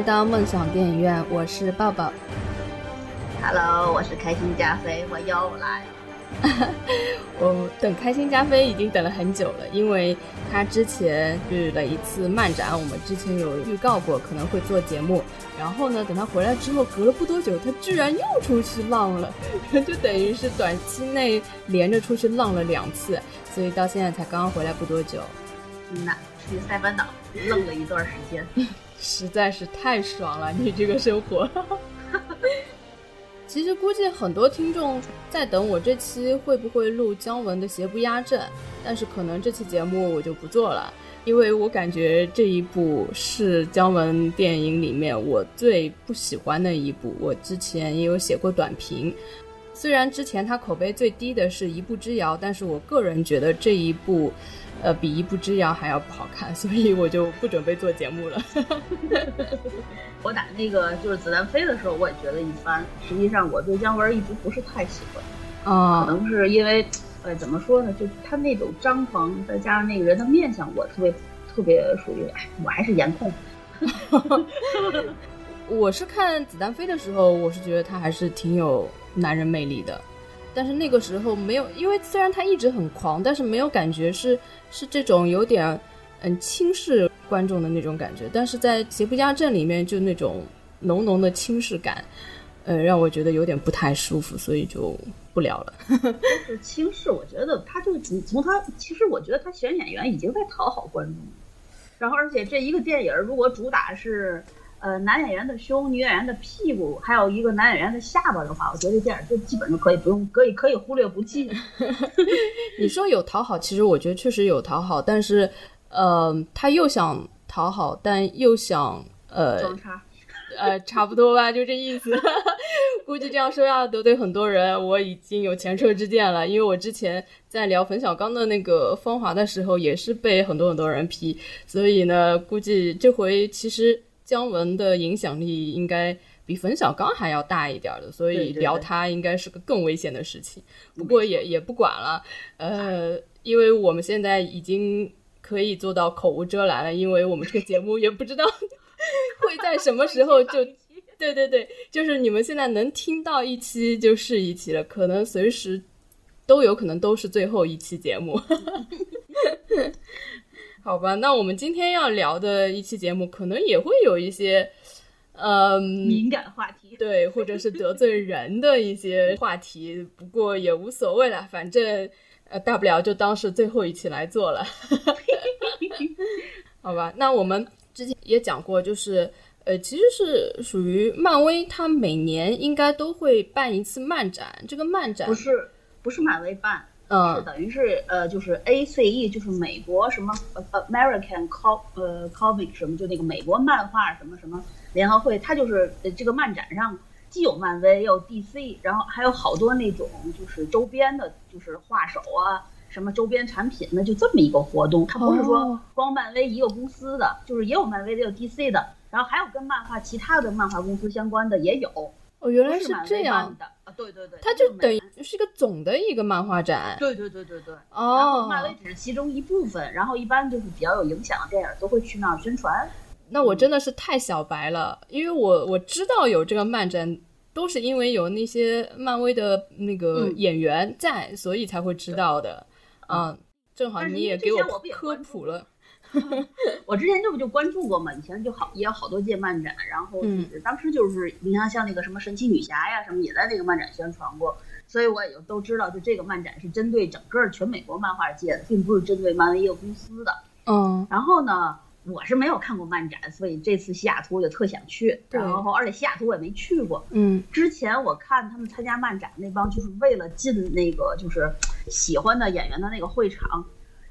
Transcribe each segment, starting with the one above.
欢迎来到梦想电影院，我是抱抱。Hello，我是开心加菲，我又来。我等开心加菲已经等了很久了，因为他之前去了一次漫展，我们之前有预告过可能会做节目。然后呢，等他回来之后，隔了不多久，他居然又出去浪了，就等于是短期内连着出去浪了两次，所以到现在才刚刚回来不多久。嗯呐，去塞班岛愣了一段时间，实在是太爽了，你这个生活。其实估计很多听众在等我这期会不会录姜文的《邪不压正》，但是可能这期节目我就不做了，因为我感觉这一部是姜文电影里面我最不喜欢的一部。我之前也有写过短评，虽然之前他口碑最低的是一步之遥，但是我个人觉得这一部。呃，比一步之遥还要不好看，所以我就不准备做节目了。我打那个就是子弹飞的时候，我也觉得一般。实际上，我对姜文一直不是太喜欢，啊，可能是因为，呃，怎么说呢？就他那种张狂，再加上那个人的面相，我特别特别属于，哎，我还是颜控。我是看子弹飞的时候，我是觉得他还是挺有男人魅力的。但是那个时候没有，因为虽然他一直很狂，但是没有感觉是是这种有点嗯轻视观众的那种感觉。但是在《邪不压正》里面，就那种浓浓的轻视感，呃，让我觉得有点不太舒服，所以就不聊了。是轻视，我觉得他就你从他，其实我觉得他选演员已经在讨好观众。然后，而且这一个电影如果主打是。呃，男演员的胸，女演员的屁股，还有一个男演员的下巴的话，我觉得这电影就基本上可以不用，可以可以忽略不计。你说有讨好，其实我觉得确实有讨好，但是，呃，他又想讨好，但又想呃，装叉，呃，差不多吧，就这意思。估计这样说要得罪很多人，我已经有前车之鉴了，因为我之前在聊冯小刚的那个《芳华》的时候，也是被很多很多人批，所以呢，估计这回其实。姜文的影响力应该比冯小刚还要大一点的，所以聊他应该是个更危险的事情。不过也也不管了，呃，因为我们现在已经可以做到口无遮拦了，因为我们这个节目也不知道 会在什么时候就，对对对，就是你们现在能听到一期就是一期了，可能随时都有可能都是最后一期节目。好吧，那我们今天要聊的一期节目，可能也会有一些，呃，敏感话题，对，或者是得罪人的一些话题。不过也无所谓了，反正呃，大不了就当是最后一期来做了。好吧，那我们之前也讲过，就是呃，其实是属于漫威，它每年应该都会办一次漫展。这个漫展不是不是漫威办。是等于是呃，就是 A C E，就是美国什么呃 American Com 呃 Comic 什么，就那个美国漫画什么什么联合会，它就是这个漫展上既有漫威，也有 D C，然后还有好多那种就是周边的，就是画手啊，什么周边产品的，就这么一个活动。它不是说光漫威一个公司的，就是也有漫威的，也有 D C 的，然后还有跟漫画其他的漫画公司相关的也有。哦，原来是这样的啊！对对对，它就等于是一个总的一个漫画展。对对对对对。哦。漫威只是其中一部分，然后一般就是比较有影响的电影都会去那儿宣传。那我真的是太小白了，因为我我知道有这个漫展，都是因为有那些漫威的那个演员在，所以才会知道的。嗯，正好你也给我科普了。我之前这不就关注过嘛？以前就好也有好多届漫展，然后就是当时就是你看像那个什么神奇女侠呀什么也在那个漫展宣传过，所以我也就都知道，就这个漫展是针对整个全美国漫画界的，并不是针对漫威一个公司的。嗯。然后呢，我是没有看过漫展，所以这次西雅图我就特想去。然后而且西雅图我也没去过。嗯。之前我看他们参加漫展那帮，就是为了进那个就是喜欢的演员的那个会场。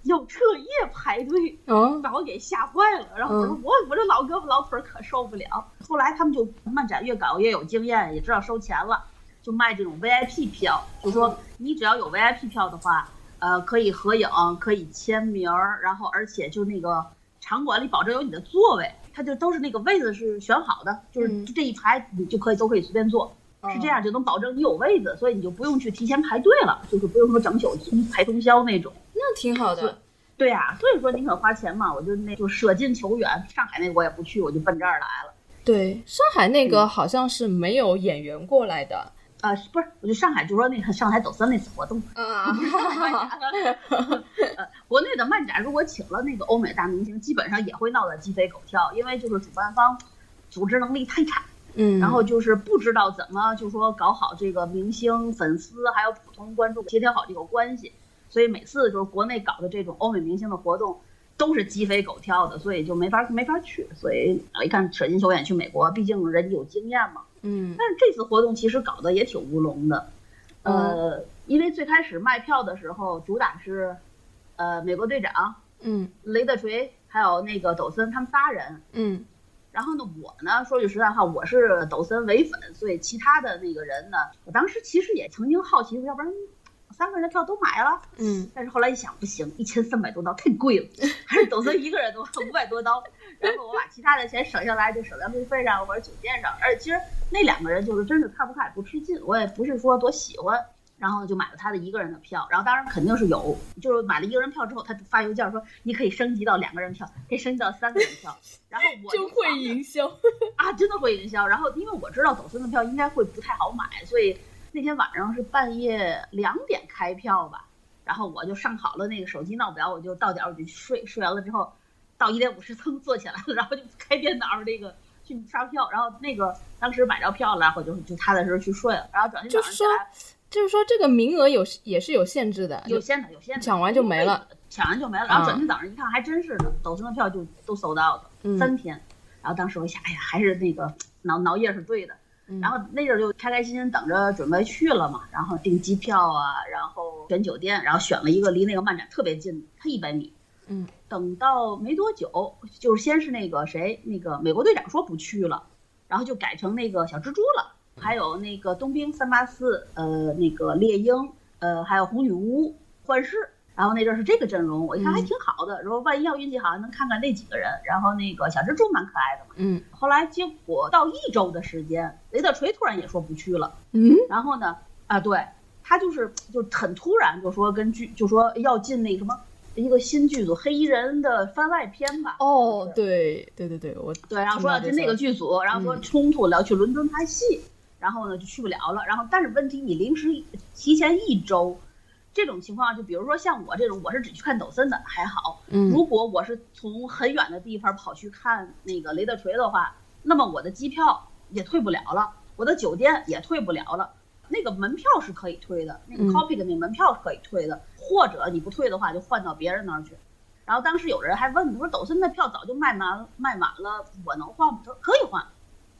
要彻夜排队，把我给吓坏了。然后我说我我这老胳膊老腿可受不了。后来他们就漫展越搞越有经验，也知道收钱了，就卖这种 VIP 票。就说你只要有 VIP 票的话，呃，可以合影，可以签名，然后而且就那个场馆里保证有你的座位，他就都是那个位子是选好的，就是这一排你就可以都可以随便坐，是这样就能保证你有位子，所以你就不用去提前排队了，就是不用说整宿排通宵那种。那挺好的，对呀，所以说宁可花钱嘛，我就那就舍近求远，上海那个我也不去，我就奔这儿来了。对，上海那个好像是没有演员过来的。呃，不是，我就上海就说那个上海抖森那次活动，啊，呃，国内的漫展如果请了那个欧美大明星，基本上也会闹得鸡飞狗跳，因为就是主办方组织能力太差，嗯，然后就是不知道怎么就说搞好这个明星、粉丝还有普通观众协调好这个关系，所以每次就是国内搞的这种欧美明星的活动都是鸡飞狗跳的，所以就没法没法去，所以一看舍近求远去美国，毕竟人家有经验嘛。嗯，但是这次活动其实搞得也挺乌龙的，呃，因为最开始卖票的时候主打是，呃，美国队长，嗯，雷德锤还有那个抖森他们仨人，嗯，然后呢，我呢说句实在话，我是抖森唯粉，所以其他的那个人呢，我当时其实也曾经好奇，要不然三个人的票都买了，嗯，但是后来一想不行，一千三百多刀太贵了，还是抖森一个人都五百多刀。然后我把其他的钱省下来，就省在路费上或者酒店上。而且其实那两个人就是真的看不看不吃劲，我也不是说多喜欢。然后就买了他的一个人的票。然后当然肯定是有，就是买了一个人票之后，他发邮件说你可以升级到两个人票，可以升级到三个人票。然后我就会营销啊，真的会营销。然后因为我知道抖森的票应该会不太好买，所以那天晚上是半夜两点开票吧。然后我就上好了那个手机闹表，我就到点我就去睡。睡完了之后。到一点五十，蹭坐起来了，然后就开电脑那个去刷票，然后那个当时买着票了，然后就就踏踏实实去睡了，然后转天早上起来，就是说这个名额有也是有限制的，有限的，有限的，抢完就没了，抢完就没了，然后转天早上一看，还真是的，抖森的票就都搜到了，三天，然后当时我想，哎呀，还是那个挠挠夜是对的，然后那阵就开开心心等着准备去了嘛，然后订机票啊，然后选酒店，然后选了一个离那个漫展特别近，它一百米。嗯，等到没多久，就是先是那个谁，那个美国队长说不去了，然后就改成那个小蜘蛛了，还有那个冬兵三八四，呃，那个猎鹰，呃，还有红女巫幻视，然后那阵是这个阵容，我一看还挺好的，如果万一要运气好，能看看那几个人，然后那个小蜘蛛蛮可爱的嘛，嗯，后来结果到一周的时间，雷德锤突然也说不去了，嗯，然后呢，啊，对他就是就很突然就说跟剧就说要进那什么。一个新剧组《黑衣人》的番外篇吧。哦，对对对对，我对，然后说要进那个剧组，然后说冲突了要去伦敦拍戏，然后呢就去不了了。然后但是问题你临时提前一周，这种情况就比如说像我这种，我是只去看抖森的还好。嗯，如果我是从很远的地方跑去看那个雷德锤的话，那么我的机票也退不了了，我的酒店也退不了了。那个门票是可以退的，那个 copy 的那门票是可以退的，或者你不退的话就换到别人那儿去。然后当时有人还问，我说抖森的票早就卖完卖满了，我能换吗？他说可以换。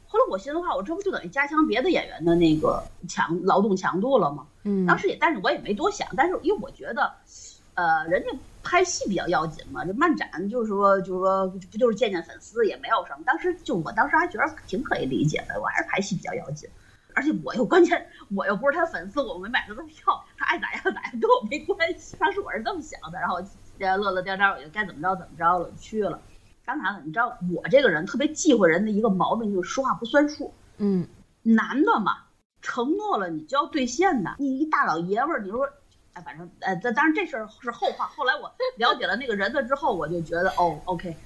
后来我寻思话，我这不就等于加强别的演员的那个强劳动强度了吗？嗯，当时也，但是我也没多想，但是因为我觉得，呃，人家拍戏比较要紧嘛，这漫展就是说就是说不就是见见粉丝也没有什么。当时就我当时还觉得挺可以理解的，我还是拍戏比较要紧。而且我又关键，我又不是他粉丝，我没买他的票，他爱咋样咋样，跟我没关系。当时我是这么想的，然后乐乐颠颠，我就该怎么着怎么着了，去了。当然了，你知道我这个人特别忌讳人的一个毛病就是说话不算数。嗯，男的嘛，承诺了你就要兑现的。你一大老爷们儿，你说，哎，反正，呃，当然这事儿是后话。后来我了解了那个人了之后，我就觉得，哦，OK。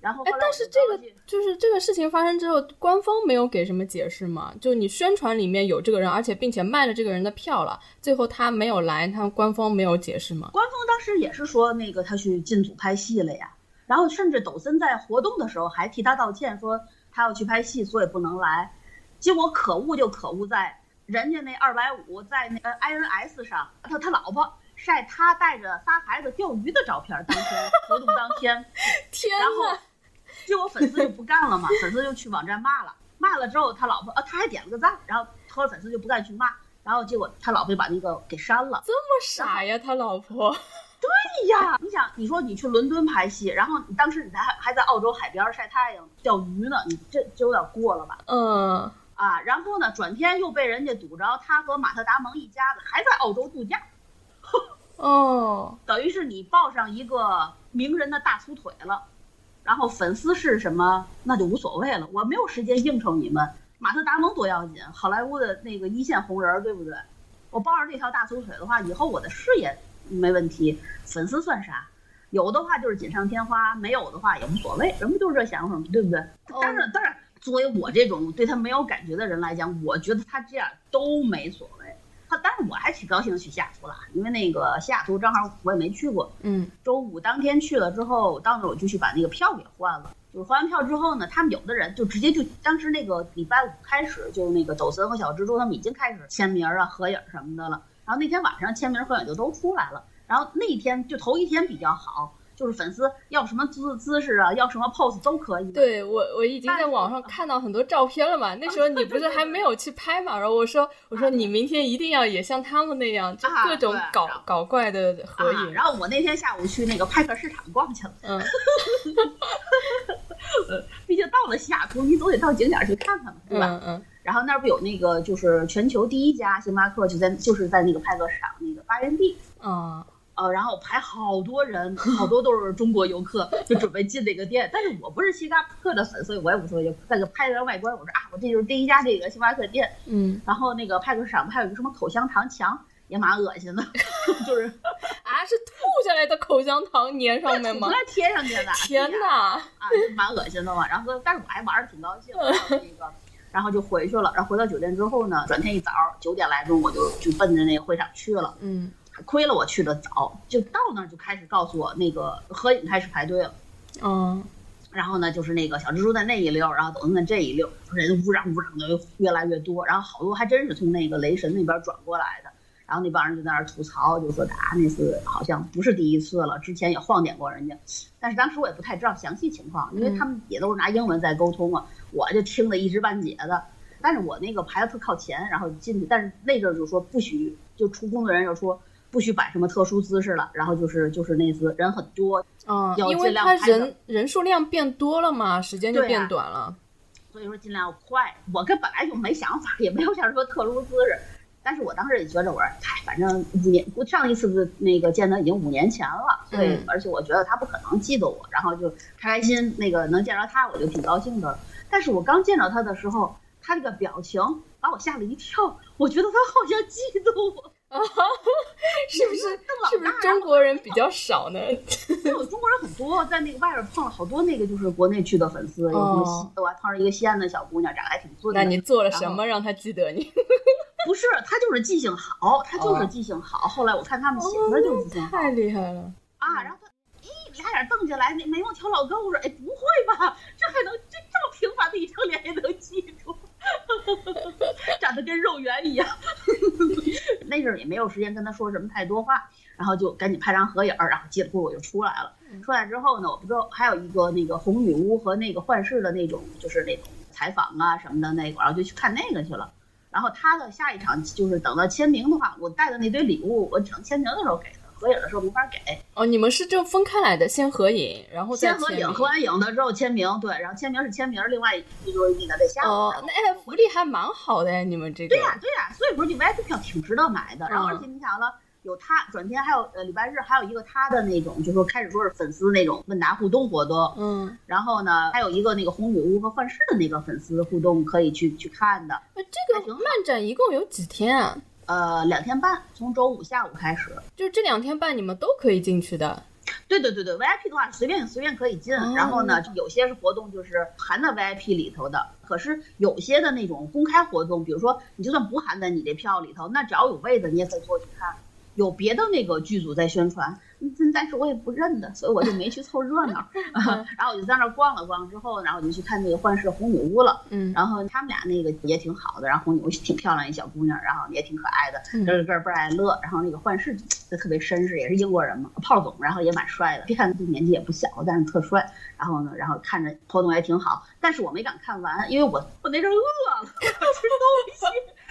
然后，哎，但是这个就是这个事情发生之后，官方没有给什么解释嘛？就你宣传里面有这个人，而且并且卖了这个人的票了，最后他没有来，他官方没有解释吗？官方当时也是说那个他去进组拍戏了呀，然后甚至抖森在活动的时候还替他道歉，说他要去拍戏，所以不能来。结果可恶就可恶在人家那二百五在那个 INS 上，他他老婆晒他带着仨孩子钓鱼的照片，当天活动当天，天然后！结果粉丝就不干了嘛，粉丝就去网站骂了，骂了之后他老婆啊他还点了个赞，然后后来粉丝就不敢去骂，然后结果他老婆就把那个给删了。这么傻呀，他老婆？对呀，你想你说你去伦敦拍戏，然后你当时你还还在澳洲海边晒太阳钓鱼呢，你这这有点过了吧？嗯啊，然后呢，转天又被人家堵着，他和马特达蒙一家子还在澳洲度假。哦，等于是你抱上一个名人的大粗腿了。然后粉丝是什么，那就无所谓了。我没有时间应酬你们。马特·达蒙多要紧，好莱坞的那个一线红人，对不对？我抱着这条大粗腿的话，以后我的事业没问题，粉丝算啥？有的话就是锦上添花，没有的话也无所谓。人不就是这想法吗？对不对？当然，当然，作为我这种对他没有感觉的人来讲，我觉得他这样都没所谓。他，但是我还挺高兴去西雅图了，因为那个西雅图正好我也没去过。嗯，周五当天去了之后，到那我就去把那个票给换了。就是换完票之后呢，他们有的人就直接就当时那个礼拜五开始，就那个抖森和小蜘蛛他们已经开始签名啊、合影什么的了。然后那天晚上签名合影就都出来了。然后那天就头一天比较好。就是粉丝要什么姿姿势啊，要什么 pose 都可以。对我，我已经在网上看到很多照片了嘛。那时候你不是还没有去拍嘛？然后我说，我说你明天一定要也像他们那样，就各种搞搞怪的合影。然后我那天下午去那个派克市场逛去了。嗯。呃，毕竟到了西雅图，你总得到景点去看看嘛，对吧？嗯嗯。然后那儿不有那个，就是全球第一家星巴克，就在就是在那个派克市场那个发源地。嗯。呃，然后排好多人，好多都是中国游客，就准备进那个店。但是我不是星巴克的粉，所以我也无所谓，就那个拍个外观。我说啊，我这就是第一家这个星巴克店。嗯。然后那个派克市场还有一个什么口香糖墙，也蛮恶心的，就是啊，是吐下来的口香糖粘上面吗？来贴上去的。天哪！啊，就蛮恶心的嘛。然后，但是我还玩的挺高兴。的那个，然后就回去了。然后回到酒店之后呢，转天一早九点来钟，我就就奔着那个会场去了。嗯。亏了我去的早，就到那儿就开始告诉我那个合影开始排队了，嗯，然后呢就是那个小蜘蛛在那一溜，然后抖森在这一溜，人乌嚷乌嚷的越来越多，然后好多还真是从那个雷神那边转过来的，然后那帮人就在那儿吐槽，就说啊那次好像不是第一次了，之前也晃点过人家，但是当时我也不太知道详细情况，因为他们也都是拿英文在沟通啊，我就听得一知半解的，但是我那个排的特靠前，然后进去，但是那阵儿就说不许，就出工作人员就说。不许摆什么特殊姿势了，然后就是就是那次人很多，嗯，因为他人人数量变多了嘛，时间就变短了，所以说尽量快。我跟本来就没想法，也没有想说特殊姿势，但是我当时也觉着我说，哎，反正五年，我上一次的那个见他已经五年前了，所以而且我觉得他不可能记得我，然后就开开心，那个能见着他我就挺高兴的。但是我刚见着他的时候，他这个表情把我吓了一跳，我觉得他好像嫉妒我。啊，是不是是不是中国人比较少呢？有中国人很多，在那个外边碰了好多那个就是国内去的粉丝，有什么我还碰上一个西安的小姑娘，长得还挺俊的。那你做了什么让她记得你？不是，她就是记性好，她就是记性好。后来我看他们写的就是记性好，太厉害了啊！然后她，咦，俩眼瞪起来，那眉毛挑老高。我说，哎，不会吧？这还能这这么平凡的一张脸也能记住？长得跟肉圆一样。那阵儿也没有时间跟他说什么太多话，然后就赶紧拍张合影，然后结果我就出来了。出来之后呢，我不知道还有一个那个红女巫和那个幻视的那种，就是那种采访啊什么的那个，然后就去看那个去了。然后他的下一场就是等到签名的话，我带的那堆礼物，我等签名的时候给他。合影的时候没法给哦，你们是就分开来的，先合影，然后先合影，合完影的之后签名，对，然后签名是签名，另外就是那个在下哦，那哎，福利还蛮好的呀，你们这个对呀对呀，所以说这 VIP 票挺值得买的。然后而且你想了，有他转天还有呃礼拜日还有一个他的那种，就说开始说是粉丝那种问答互动活动，嗯，然后呢还有一个那个红女巫和幻视的那个粉丝互动可以去去看的。那这个漫展一共有几天啊？呃，两天半，从周五下午开始，就是这两天半你们都可以进去的。对对对对，VIP 的话随便随便可以进，然后呢，有些是活动就是含在 VIP 里头的，可是有些的那种公开活动，比如说你就算不含在你这票里头，那只要有位子你也可以过去看。有别的那个剧组在宣传，但是我也不认得，所以我就没去凑热闹。然后我就在那逛了逛之后，然后我就去看那个幻视红女巫了。嗯，然后他们俩那个也挺好的，然后红女巫挺漂亮一小姑娘，然后也挺可爱的，咯咯咯倍儿爱乐。然后那个幻视就特别绅士，也是英国人嘛，炮总，然后也蛮帅的。别看他年纪也不小，但是特帅。然后呢，然后看着活动也挺好，但是我没敢看完，因为我我那阵饿了，我吃东西。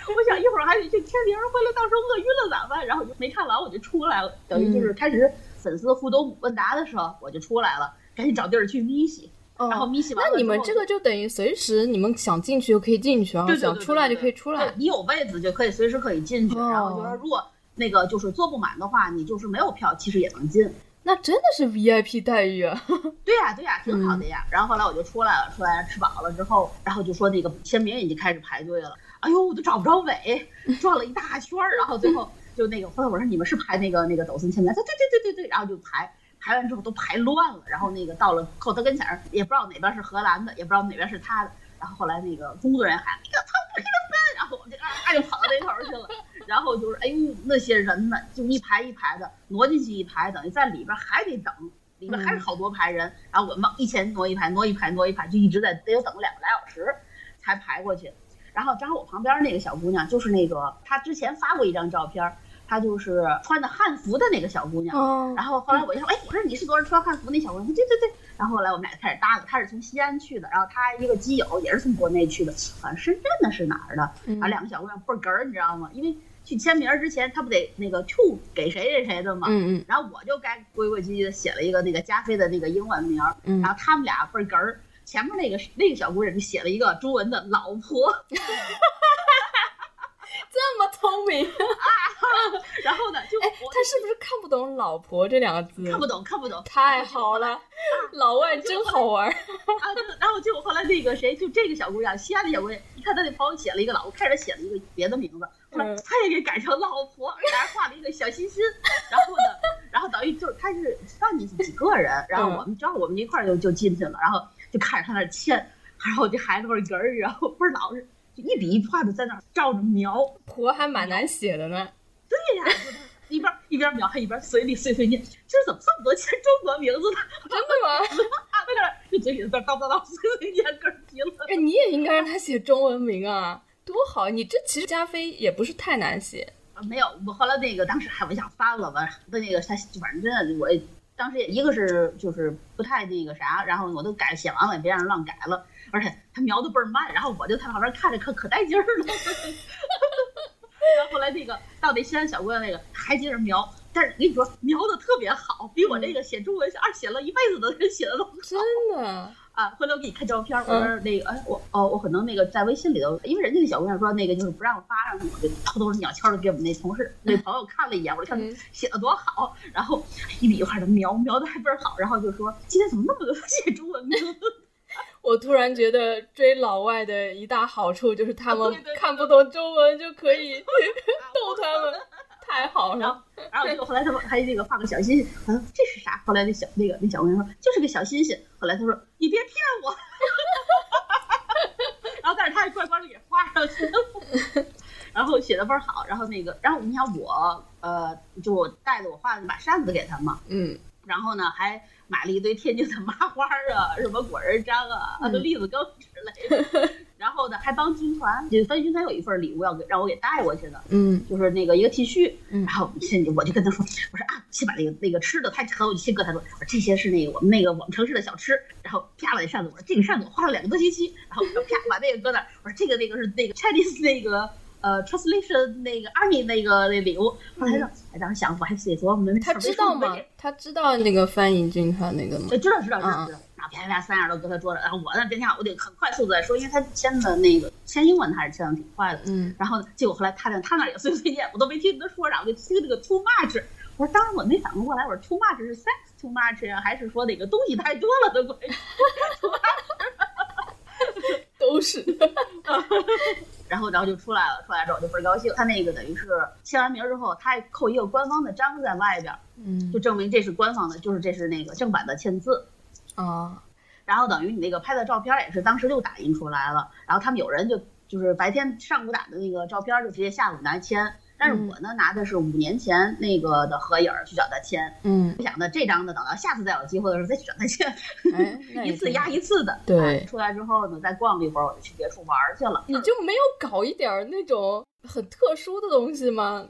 我想一会儿还得去签名，回来到时候饿晕了咋办？然后我就没看完，我就出来了。等于就是开始粉丝互动问答的时候，我就出来了，赶紧找地儿去眯洗。然后眯洗完，那你们这个就等于随时你们想进去就可以进去，然后想出来就可以出来。你有位子就可以随时可以进去。然后就说如果那个就是坐不满的话，你就是没有票，其实也能进。那真的是 VIP 待遇啊！对呀对呀，挺好的呀。然后后来我就出来了，出来吃饱了之后，然后就说那个签名已经开始排队了。哎呦，我都找不着尾，转了一大圈儿，然后最后就那个，后来我说你们是排那个那个抖森前面？他对对对对对，然后就排，排完之后都排乱了，然后那个到了扣他跟前儿，也不知道哪边是荷兰的，也不知道哪边是他的，然然后后来那个工作人员喊：“你个他不黑的分！”然后我们就啊啊就跑到那头去了。然后就是哎呦那些人呢，就一排一排的挪进去一排，等于在里边还得等，里边还是好多排人。然后我们一前挪一排，挪一排，挪一排，就一直在得有等两个来小时才排过去。然后正好我旁边那个小姑娘就是那个她之前发过一张照片。她就是穿的汉服的那个小姑娘，然后后来我就说，哎，我说你是昨儿穿汉服那小姑娘，对对对。然后后来我们俩开始搭了，她是从西安去的，然后她一个基友也是从国内去的，好像深圳的是哪儿的，啊，两个小姑娘倍儿哏儿，你知道吗？因为去签名之前，她不得那个 to 给谁谁谁的嘛，嗯嗯。然后我就该规规矩矩的写了一个那个加菲的那个英文名，然后他们俩倍儿哏儿，前面那个那个小姑娘就写了一个中文的老婆。这么聪明啊！然后呢，就哎，他是不是看不懂“老婆”这两个字？看不懂，看不懂。太好了，老外真好玩 啊！然后结果后来那个谁，就这个小姑娘，西安的小姑娘，一看她那朋友写了一个老婆，开始写了一个别的名字，后来她也给改成老婆，还画了一个小心心。然后呢，然后等于就他是放进去几个人，然后我们正好我们一块儿就就进去了，然后就看着他那签，然后这孩子倍儿哏儿，然后倍儿老实。就一笔一画的在那儿照着描，活还蛮难写的呢。对呀，一边一边描还一边嘴里碎碎念，今儿怎么这么多签中国名字呢？真的吗？啊，在那儿就嘴里在叨叨叨碎碎念，嗝急了。哎，你也应该让他写中文名啊，多好！你这其实加菲也不是太难写。没有，我后来那个当时还我想翻了吧，那那个他反正真的，我当时也一个是就是不太那个啥，然后我都改写完了，也别让人乱改了。而且他描的倍儿慢，然后我就在旁边看着可可带劲儿了。然后后来那个到那西安小姑娘那个还接着描，但是我跟你说描的特别好，比我这个写中文二写了一辈子的人写的都好真的啊！回头我给你看照片，我说那个哎我哦我可能那个在微信里头，因为人家那小姑娘说那个就是不让发上去，我就偷偷鸟悄的给我们那同事那朋友看了一眼，我说看写的多好，然后一笔一画的描描的还倍儿好，然后就说今天怎么那么多写中文名？我突然觉得追老外的一大好处就是他们看不懂中文就可以 逗他们，太好了。然后结果后来他们还那个画个小心心，我说这是啥？后来那小那个那小姑娘说就是个小心心。后来他说你别骗我。然后但是他还乖乖的给画上去了，然后写的倍儿好。然后那个然后你想我呃就我带着我画的那把扇子给他嘛，嗯，然后呢还。买了一堆天津的麻花啊，什么果仁章啊，栗子羹之类的。然后呢，还帮军团，就分军团有一份礼物要给让我给带过去的，嗯，就是那个一个 T 恤。嗯然后先我就跟他说，我说啊，先把那个那个吃的他和，我就先跟他说，我说这些是那个我们那个我们城市的小吃。然后啪了一扇子，我说这个扇子我花了两个多星期。然后啪把那个搁那，我说这个那个是那个 Chinese 那个。呃，translation 那个 army 那个那礼物，后来说，哎，当时想我还写作，我们他知道吗？他知道那个翻译军团那个吗？知道知道知道知道。然后啪啪三样都搁他桌子，然后我呢边下我得很快速的说，因为他签的那个签英文还是签的挺快的。嗯。然后结果后来他那他那也碎碎念，我都没听他说啥，我就听那个 too much。我说当时我没反应过来，我说 too much 是 sex too much 呀，还是说那个东西太多了的关系？都是。然后，然后就出来了。出来之后，我就倍儿高兴。他那个等于是签完名之后，他还扣一个官方的章在外边，嗯，就证明这是官方的，就是这是那个正版的签字。啊，然后等于你那个拍的照片也是当时就打印出来了。然后他们有人就就是白天上午打的那个照片，就直接下午拿签。但是我呢拿的是五年前那个的合影去找他签，嗯，我想呢这张呢等到下次再有机会的时候再去找他签，一次压一次的。对，出来之后呢再逛了一会儿，我就去别处玩去了。你就没有搞一点那种很特殊的东西吗？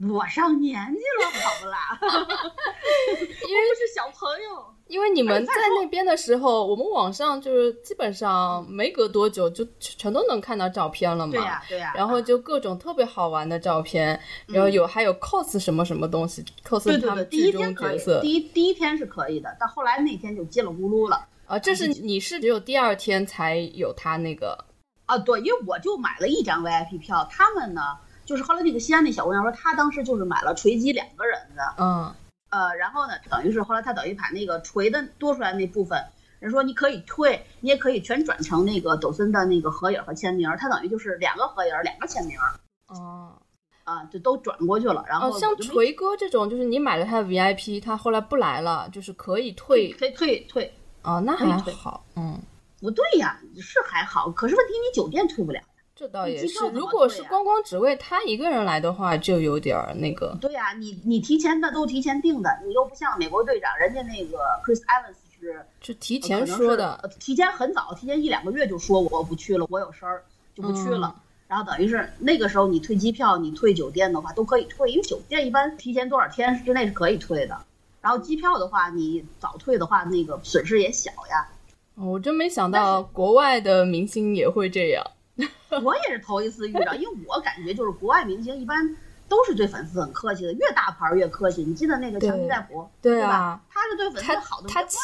我上年纪了，好不啦？因为是小朋友。因为你们在那边的时候，我们网上就是基本上没隔多久就全都能看到照片了嘛。对呀，对呀。然后就各种特别好玩的照片，然后有还有 cos 什么什么东西，cos 他们剧中角色。第一第一天是可以的，但后来那天就叽里咕噜了。啊，这是你是只有第二天才有他那个。啊，对，因为我就买了一张 VIP 票，他们呢。就是后来那个西安那小姑娘说，她当时就是买了锤击两个人的，嗯，呃，然后呢，等于是后来他等于把那个锤的多出来那部分，人说你可以退，你也可以全转成那个抖森的那个合影和签名，他等于就是两个合影两个签名，哦，啊，就都转过去了。然后像锤哥这种，就是你买了他的 VIP，他后来不来了，就是可以退，可以退退，哦，那还好，嗯。不对呀，是还好，可是问题你酒店退不了。这倒也是，如果是光光只为他一个人来的话，就有点那个。对呀，你你提前的都提前定的，你又不像美国队长，人家那个 Chris Evans 是就提前说的，提前很早，提前一两个月就说我不去了，我有事儿就不去了。然后等于是那个时候你退机票、你退酒店的话都可以退，因为酒店一般提前多少天之内是可以退的。然后机票的话，你早退的话，那个损失也小呀。我真没想到国外的明星也会这样。我也是头一次遇到，因为我感觉就是国外明星一般都是对粉丝很客气的，越大牌越客气。你记得那个强尼戴普，对吧？他是对粉丝好的，他签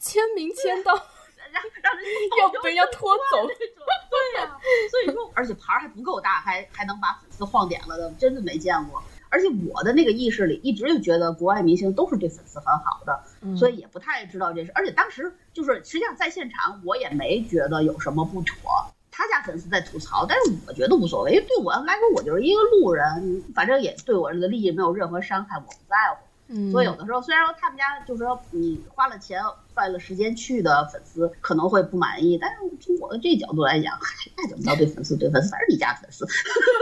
签名签到，让让人要被人家拖走那种。对呀，所以说，而且牌还不够大，还还能把粉丝晃点了的，真的没见过。而且我的那个意识里一直就觉得国外明星都是对粉丝很好的，所以也不太知道这事。而且当时就是实际上在现场，我也没觉得有什么不妥。他家粉丝在吐槽，但是我觉得无所谓，因为对我来说，我就是一个路人，反正也对我这个利益没有任何伤害，我不在乎。嗯，所以有的时候，虽然说他们家就是说你花了钱、花了时间去的粉丝可能会不满意，但是从我的这角度来讲，嗨，那怎么着对粉丝对粉丝，反正你家粉丝。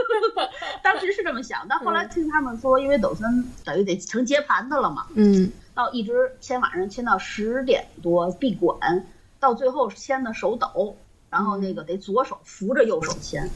当时是这么想，但后来听他们说，因为抖森等于得成接盘的了嘛，嗯，到一直签晚上签到十点多闭馆，到最后签的手抖。然后那个得左手扶着右手签，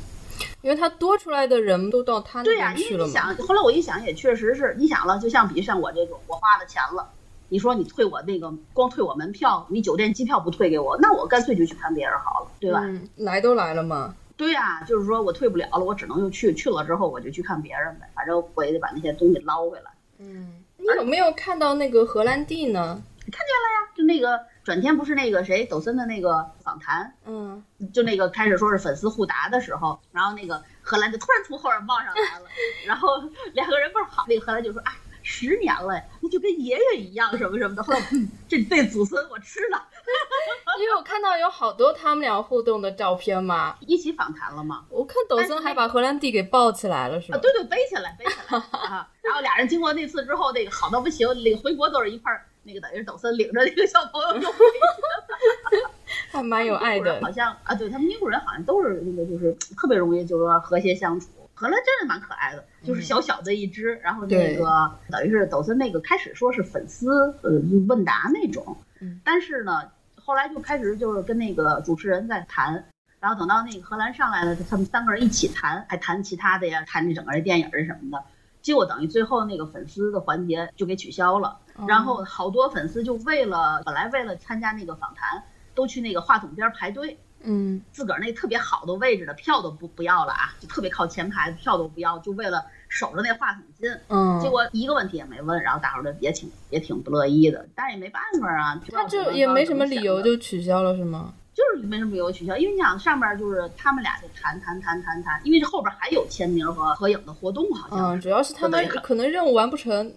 因为他多出来的人都到他那边去了对呀，因为你想，后来我一想，也确实是，你想了，就像比如像我这种，我花了钱了，你说你退我那个光退我门票，你酒店机票不退给我，那我干脆就去看别人好了，对吧？来都来了嘛。对呀，就是说我退不了了，我只能就去，去了之后我就去看别人呗，反正我也得把那些东西捞回来。嗯，你有没有看到那个荷兰弟呢？看见了呀，就那个。转天不是那个谁抖森的那个访谈，嗯，就那个开始说是粉丝互答的时候，然后那个荷兰就突然从后面冒上来了，然后两个人倍儿好，那个荷兰就说啊，十年了，那就跟爷爷一样什么什么的。后来这对祖孙我吃了，因为我看到有好多他们俩互动的照片嘛，一起访谈了嘛。我看抖森还把荷兰弟给抱起来了，是吧？对对，背起来背起来 啊。然后俩人经过那次之后，那个好到不行，那个回国都是一块儿。那个等于是抖森领着那个小朋友就回去了，还蛮有爱的。好像啊，对他们英国人好像都是那个，就是特别容易，就是说和谐相处。荷兰真的蛮可爱的，就是小小的一只。然后那个等于是抖森那个开始说是粉丝呃问答那种，但是呢，后来就开始就是跟那个主持人在谈，然后等到那个荷兰上来了，他们三个人一起谈，还谈其他的呀，谈这整个电影儿什么的。结果等于最后那个粉丝的环节就给取消了。然后好多粉丝就为了本来为了参加那个访谈，都去那个话筒边排队，嗯，自个儿那特别好的位置的票都不不要了啊，就特别靠前排，票都不要，就为了守着那话筒进，嗯，结果一个问题也没问，然后大伙儿都也挺也挺不乐意的，但是也没办法啊，他就也没什么理由就取消了是吗？就是没什么理由取消，因为你想上面就是他们俩就谈谈谈谈谈，因为这后边还有签名和合影的活动，好像，嗯，主要是他们可能任务完不成。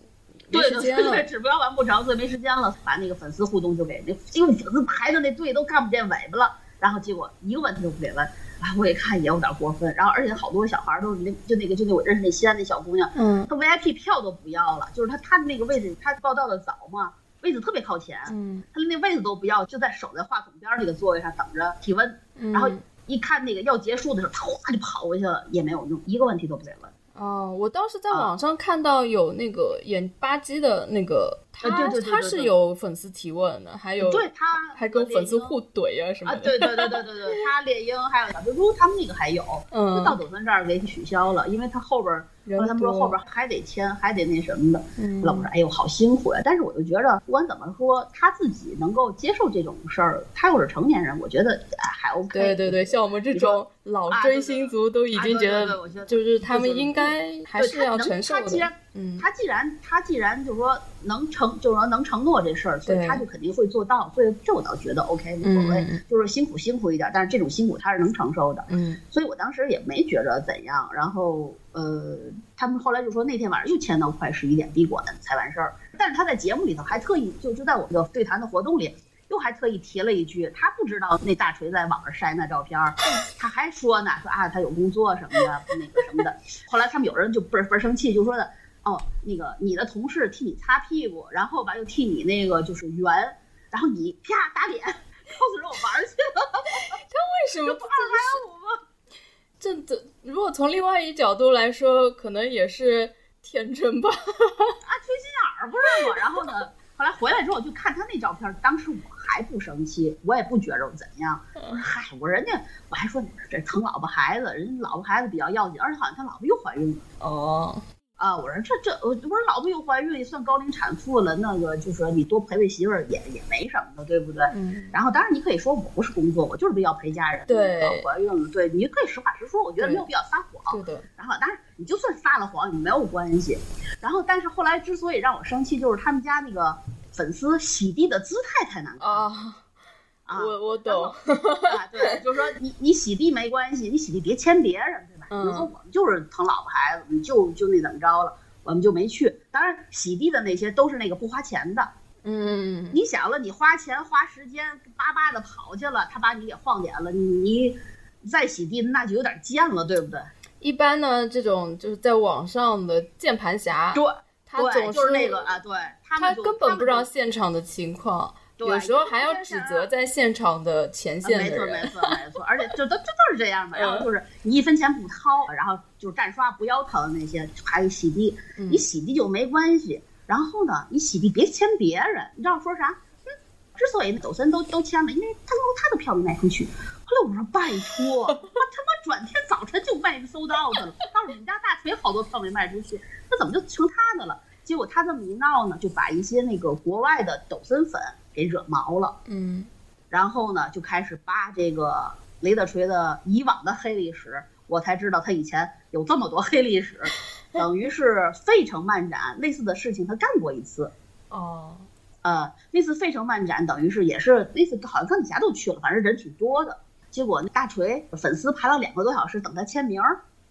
对对对，指标完不成，所以没时间了，把那个粉丝互动就给那，因为粉丝排的那队都看不见尾巴了，然后结果一个问题都不给问，啊，我一看也有点过分，然后而且好多小孩都是那就那个就那我认识那西安那小姑娘，嗯，她 VIP 票都不要了，就是她她的那个位置，她报道的早嘛，位子特别靠前，嗯，她那位子都不要，就在守在话筒边那个座位上等着提问，然后一看那个要结束的时候，他哗就跑过去了，也没有用，一个问题都不给问。哦，我当时在网上看到有那个演吧唧的那个，他他是有粉丝提问的，还有对他还跟粉丝互怼啊什么的。对对对对对对，他猎鹰还有小蜘蛛他们那个还有，嗯，到抖森这儿给取消了，因为他后边。然后他们说后边还得签，还得那什么的。老婆说：“哎呦，好辛苦呀！”但是我就觉着，不管怎么说，他自己能够接受这种事儿，他又是成年人，我觉得还 OK。对对对，像我们这种老追星族都已经觉得，就是他们应该还是要承受的。嗯，他既然他既然就是说能承，就是说能承诺这事儿，所以他就肯定会做到。所以这我倒觉得 OK，无所谓，就是辛苦辛苦一点，但是这种辛苦他是能承受的。嗯，所以我当时也没觉着怎样。然后。呃，他们后来就说那天晚上又签到快十一点闭馆才完事儿，但是他在节目里头还特意就就在我们的对谈的活动里，又还特意提了一句，他不知道那大锤在网上晒那照片，他还说呢，说啊他有工作什么的那个什么的。后来他们有人就倍儿倍儿生气，就说的哦，那个你的同事替你擦屁股，然后吧又替你那个就是圆，然后你啪打脸。cos 肉玩去了。他为什么不二百五吗？这这，如果从另外一角度来说，可能也是天真吧。啊，缺心眼儿不是吗？然后呢，后来回来之后就看他那照片，当时我还不生气，我也不觉着怎样。我说嗨，我说人家，我还说这疼老婆孩子，人家老婆孩子比较要紧，而且好像他老婆又怀孕了。哦。啊，我说这这我我说老婆又怀孕，也算高龄产妇了，那个就说你多陪陪媳妇儿也也没什么的，对不对？嗯。然后当然你可以说我不是工作，我就是要陪家人。对。怀孕了，对，你可以实话实说，我觉得没有必要撒谎。对的。然后当然你就算撒了谎也没有关系。然后但是后来之所以让我生气，就是他们家那个粉丝洗地的姿态太难看。啊。啊，我我懂。啊，对，就是说你你洗地没关系，你洗地别牵别人。你说我们就是疼老婆孩子，你就就那怎么着了，我们就没去。当然洗地的那些都是那个不花钱的。嗯，你想了，你花钱花时间巴巴的跑去了，他把你给晃点了，你再洗地那就有点贱了，对不对？一般呢，这种就是在网上的键盘侠，对，他总是那个啊，对，他根本不知道现场的情况。有时候还要指责在现场的前线的人，没错没错没错，而且就都这都是这样的。然后就是你一分钱不掏，然后就是站刷不腰疼那些，还有洗地，你洗地就没关系。然后呢，你洗地别签别人，你知道说啥？嗯，之所以抖森都都签了，因为他他的票没卖出去。后来我说拜托，我他妈转天早晨就卖收到的了，到你们家大锤好多票没卖出去，那怎么就成他的了？结果他这么一闹呢，就把一些那个国外的抖森粉。给惹毛了，嗯，然后呢，就开始扒这个雷德锤的以往的黑历史，我才知道他以前有这么多黑历史，等于是费城漫展类似的事情他干过一次，哦，呃，那次费城漫展等于是也是那次好像钢铁侠都去了，反正人挺多的，结果那大锤粉丝排了两个多小时等他签名，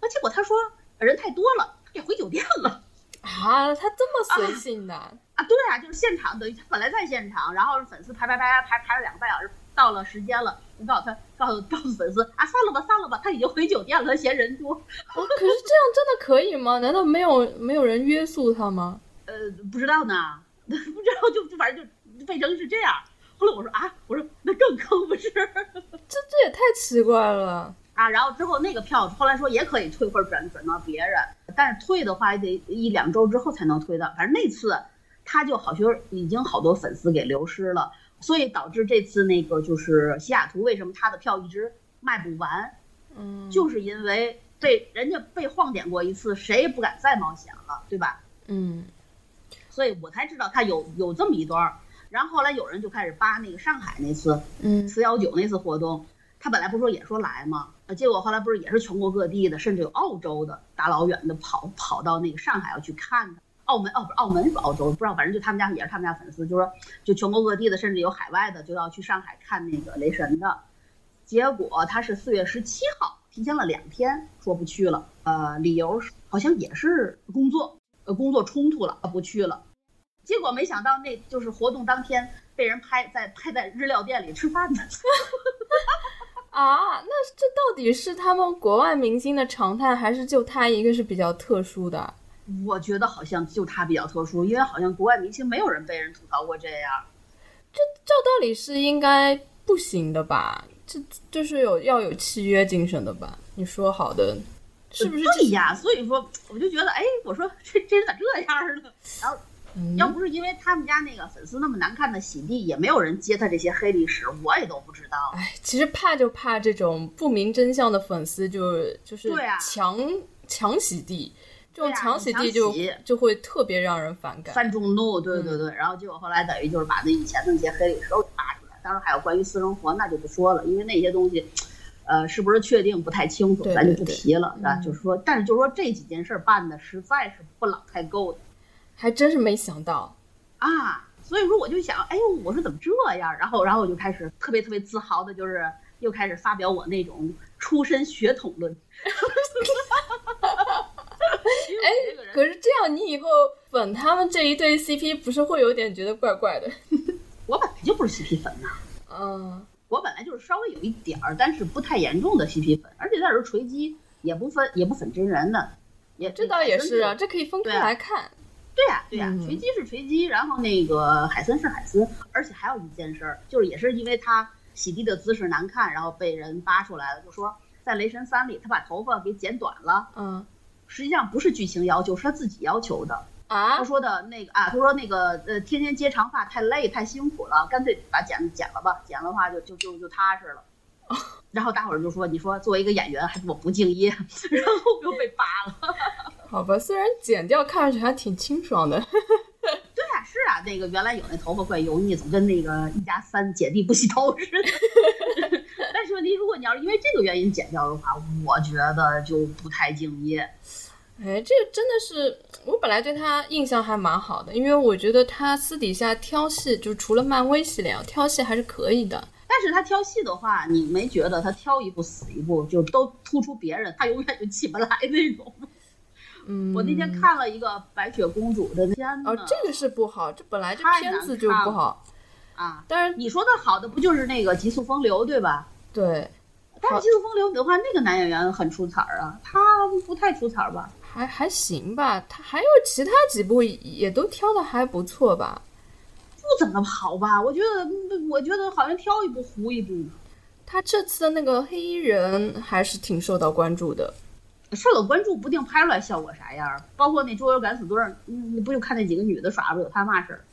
那结果他说人太多了，他给回酒店了。啊，他这么随性的啊？对啊，就是现场等于他本来在现场，然后粉丝排排排排排了两个半小时，到了时间了，你告诉他，告诉告诉粉丝啊，散了吧，散了吧，他已经回酒店了，他嫌人多。可是这样真的可以吗？难道没有没有人约束他吗？呃，不知道呢，不知道就就反正就费城是这样。后来我说啊，我说那更坑不是？这这也太奇怪了。啊，然后之后那个票后来说也可以退或者转转到别人，但是退的话也得一两周之后才能退到。反正那次他就好像已经好多粉丝给流失了，所以导致这次那个就是西雅图为什么他的票一直卖不完，嗯，就是因为被人家被晃点过一次，谁也不敢再冒险了，对吧？嗯，所以我才知道他有有这么一段。然后后来有人就开始扒那个上海那次，嗯，四幺九那次活动。他本来不是说也说来吗？结果后来不是也是全国各地的，甚至有澳洲的大老远的跑跑到那个上海要去看的。澳门哦，不是澳门是澳洲，不知道，反正就他们家也是他们家粉丝，就说就全国各地的，甚至有海外的就要去上海看那个雷神的。结果他是四月十七号提前了两天说不去了，呃，理由好像也是工作，呃，工作冲突了，不去了。结果没想到那就是活动当天被人拍在拍在日料店里吃饭呢。啊，那这到底是他们国外明星的常态，还是就他一个是比较特殊的？我觉得好像就他比较特殊，因为好像国外明星没有人被人吐槽过这样。这照道理是应该不行的吧？这就是有要有契约精神的吧？你说好的，是不是？对呀，所以说我就觉得，哎，我说这这人咋这样呢？然后。要不是因为他们家那个粉丝那么难看的洗地，也没有人揭他这些黑历史，我也都不知道。哎，其实怕就怕这种不明真相的粉丝，就就是强强洗地，这种强洗地就就会特别让人反感、犯众怒。对对对，然后结果后来等于就是把那以前的那些黑历史都扒出来。当然还有关于私生活，那就不说了，因为那些东西，呃，是不是确定不太清楚，咱就不提了，是吧？就是说，但是就是说这几件事办的实在是不老太够的。还真是没想到，啊，所以说我就想，哎呦，我说怎么这样？然后，然后我就开始特别特别自豪的，就是又开始发表我那种出身血统论。哎，可是这样，你以后粉他们这一对 CP，不是会有点觉得怪怪的？我本来就不是 CP 粉呐，嗯，我本来就是稍微有一点儿，但是不太严重的 CP 粉，而且那时候锤击也不分也不粉真人的，也这倒也是啊，这可以分开来看。对呀，对呀，锤击是锤击，然后那个海森是海森，而且还有一件事儿，就是也是因为他洗地的姿势难看，然后被人扒出来了，就说在《雷神三》里他把头发给剪短了。嗯，实际上不是剧情要求，是他自己要求的。啊，他说的那个啊，他说那个呃，天天接长发太累太辛苦了，干脆把剪剪了吧，剪了的话就就就就踏实了。然后大伙儿就说：“你说作为一个演员还我不敬业，然后又被扒了。”好吧，虽然剪掉看上去还挺清爽的。对啊，是啊，那个原来有那头发怪油腻，总跟那个一家三姐弟不洗头似的。但是问题，如果你要是因为这个原因剪掉的话，我觉得就不太敬业。哎，这个真的是我本来对他印象还蛮好的，因为我觉得他私底下挑戏，就除了漫威系列挑戏还是可以的。但是他挑戏的话，你没觉得他挑一部死一部，就都突出别人，他永远就起不来那种。嗯，我那天看了一个白雪公主的片子哦，这个是不好，这本来这片子就不好啊。但是你说的好的不就是那个《极速风流》对吧？对。但是《极速风流》的话，那个男演员很出彩儿啊，他不太出彩儿吧？还还行吧，他还有其他几部也都挑的还不错吧？不怎么好吧？我觉得，我觉得好像挑一部糊一部。他这次的那个黑衣人还是挺受到关注的，受到关注不定拍出来效果啥样。包括那《桌游敢死队》，你不就看那几个女的耍不有他嘛事儿？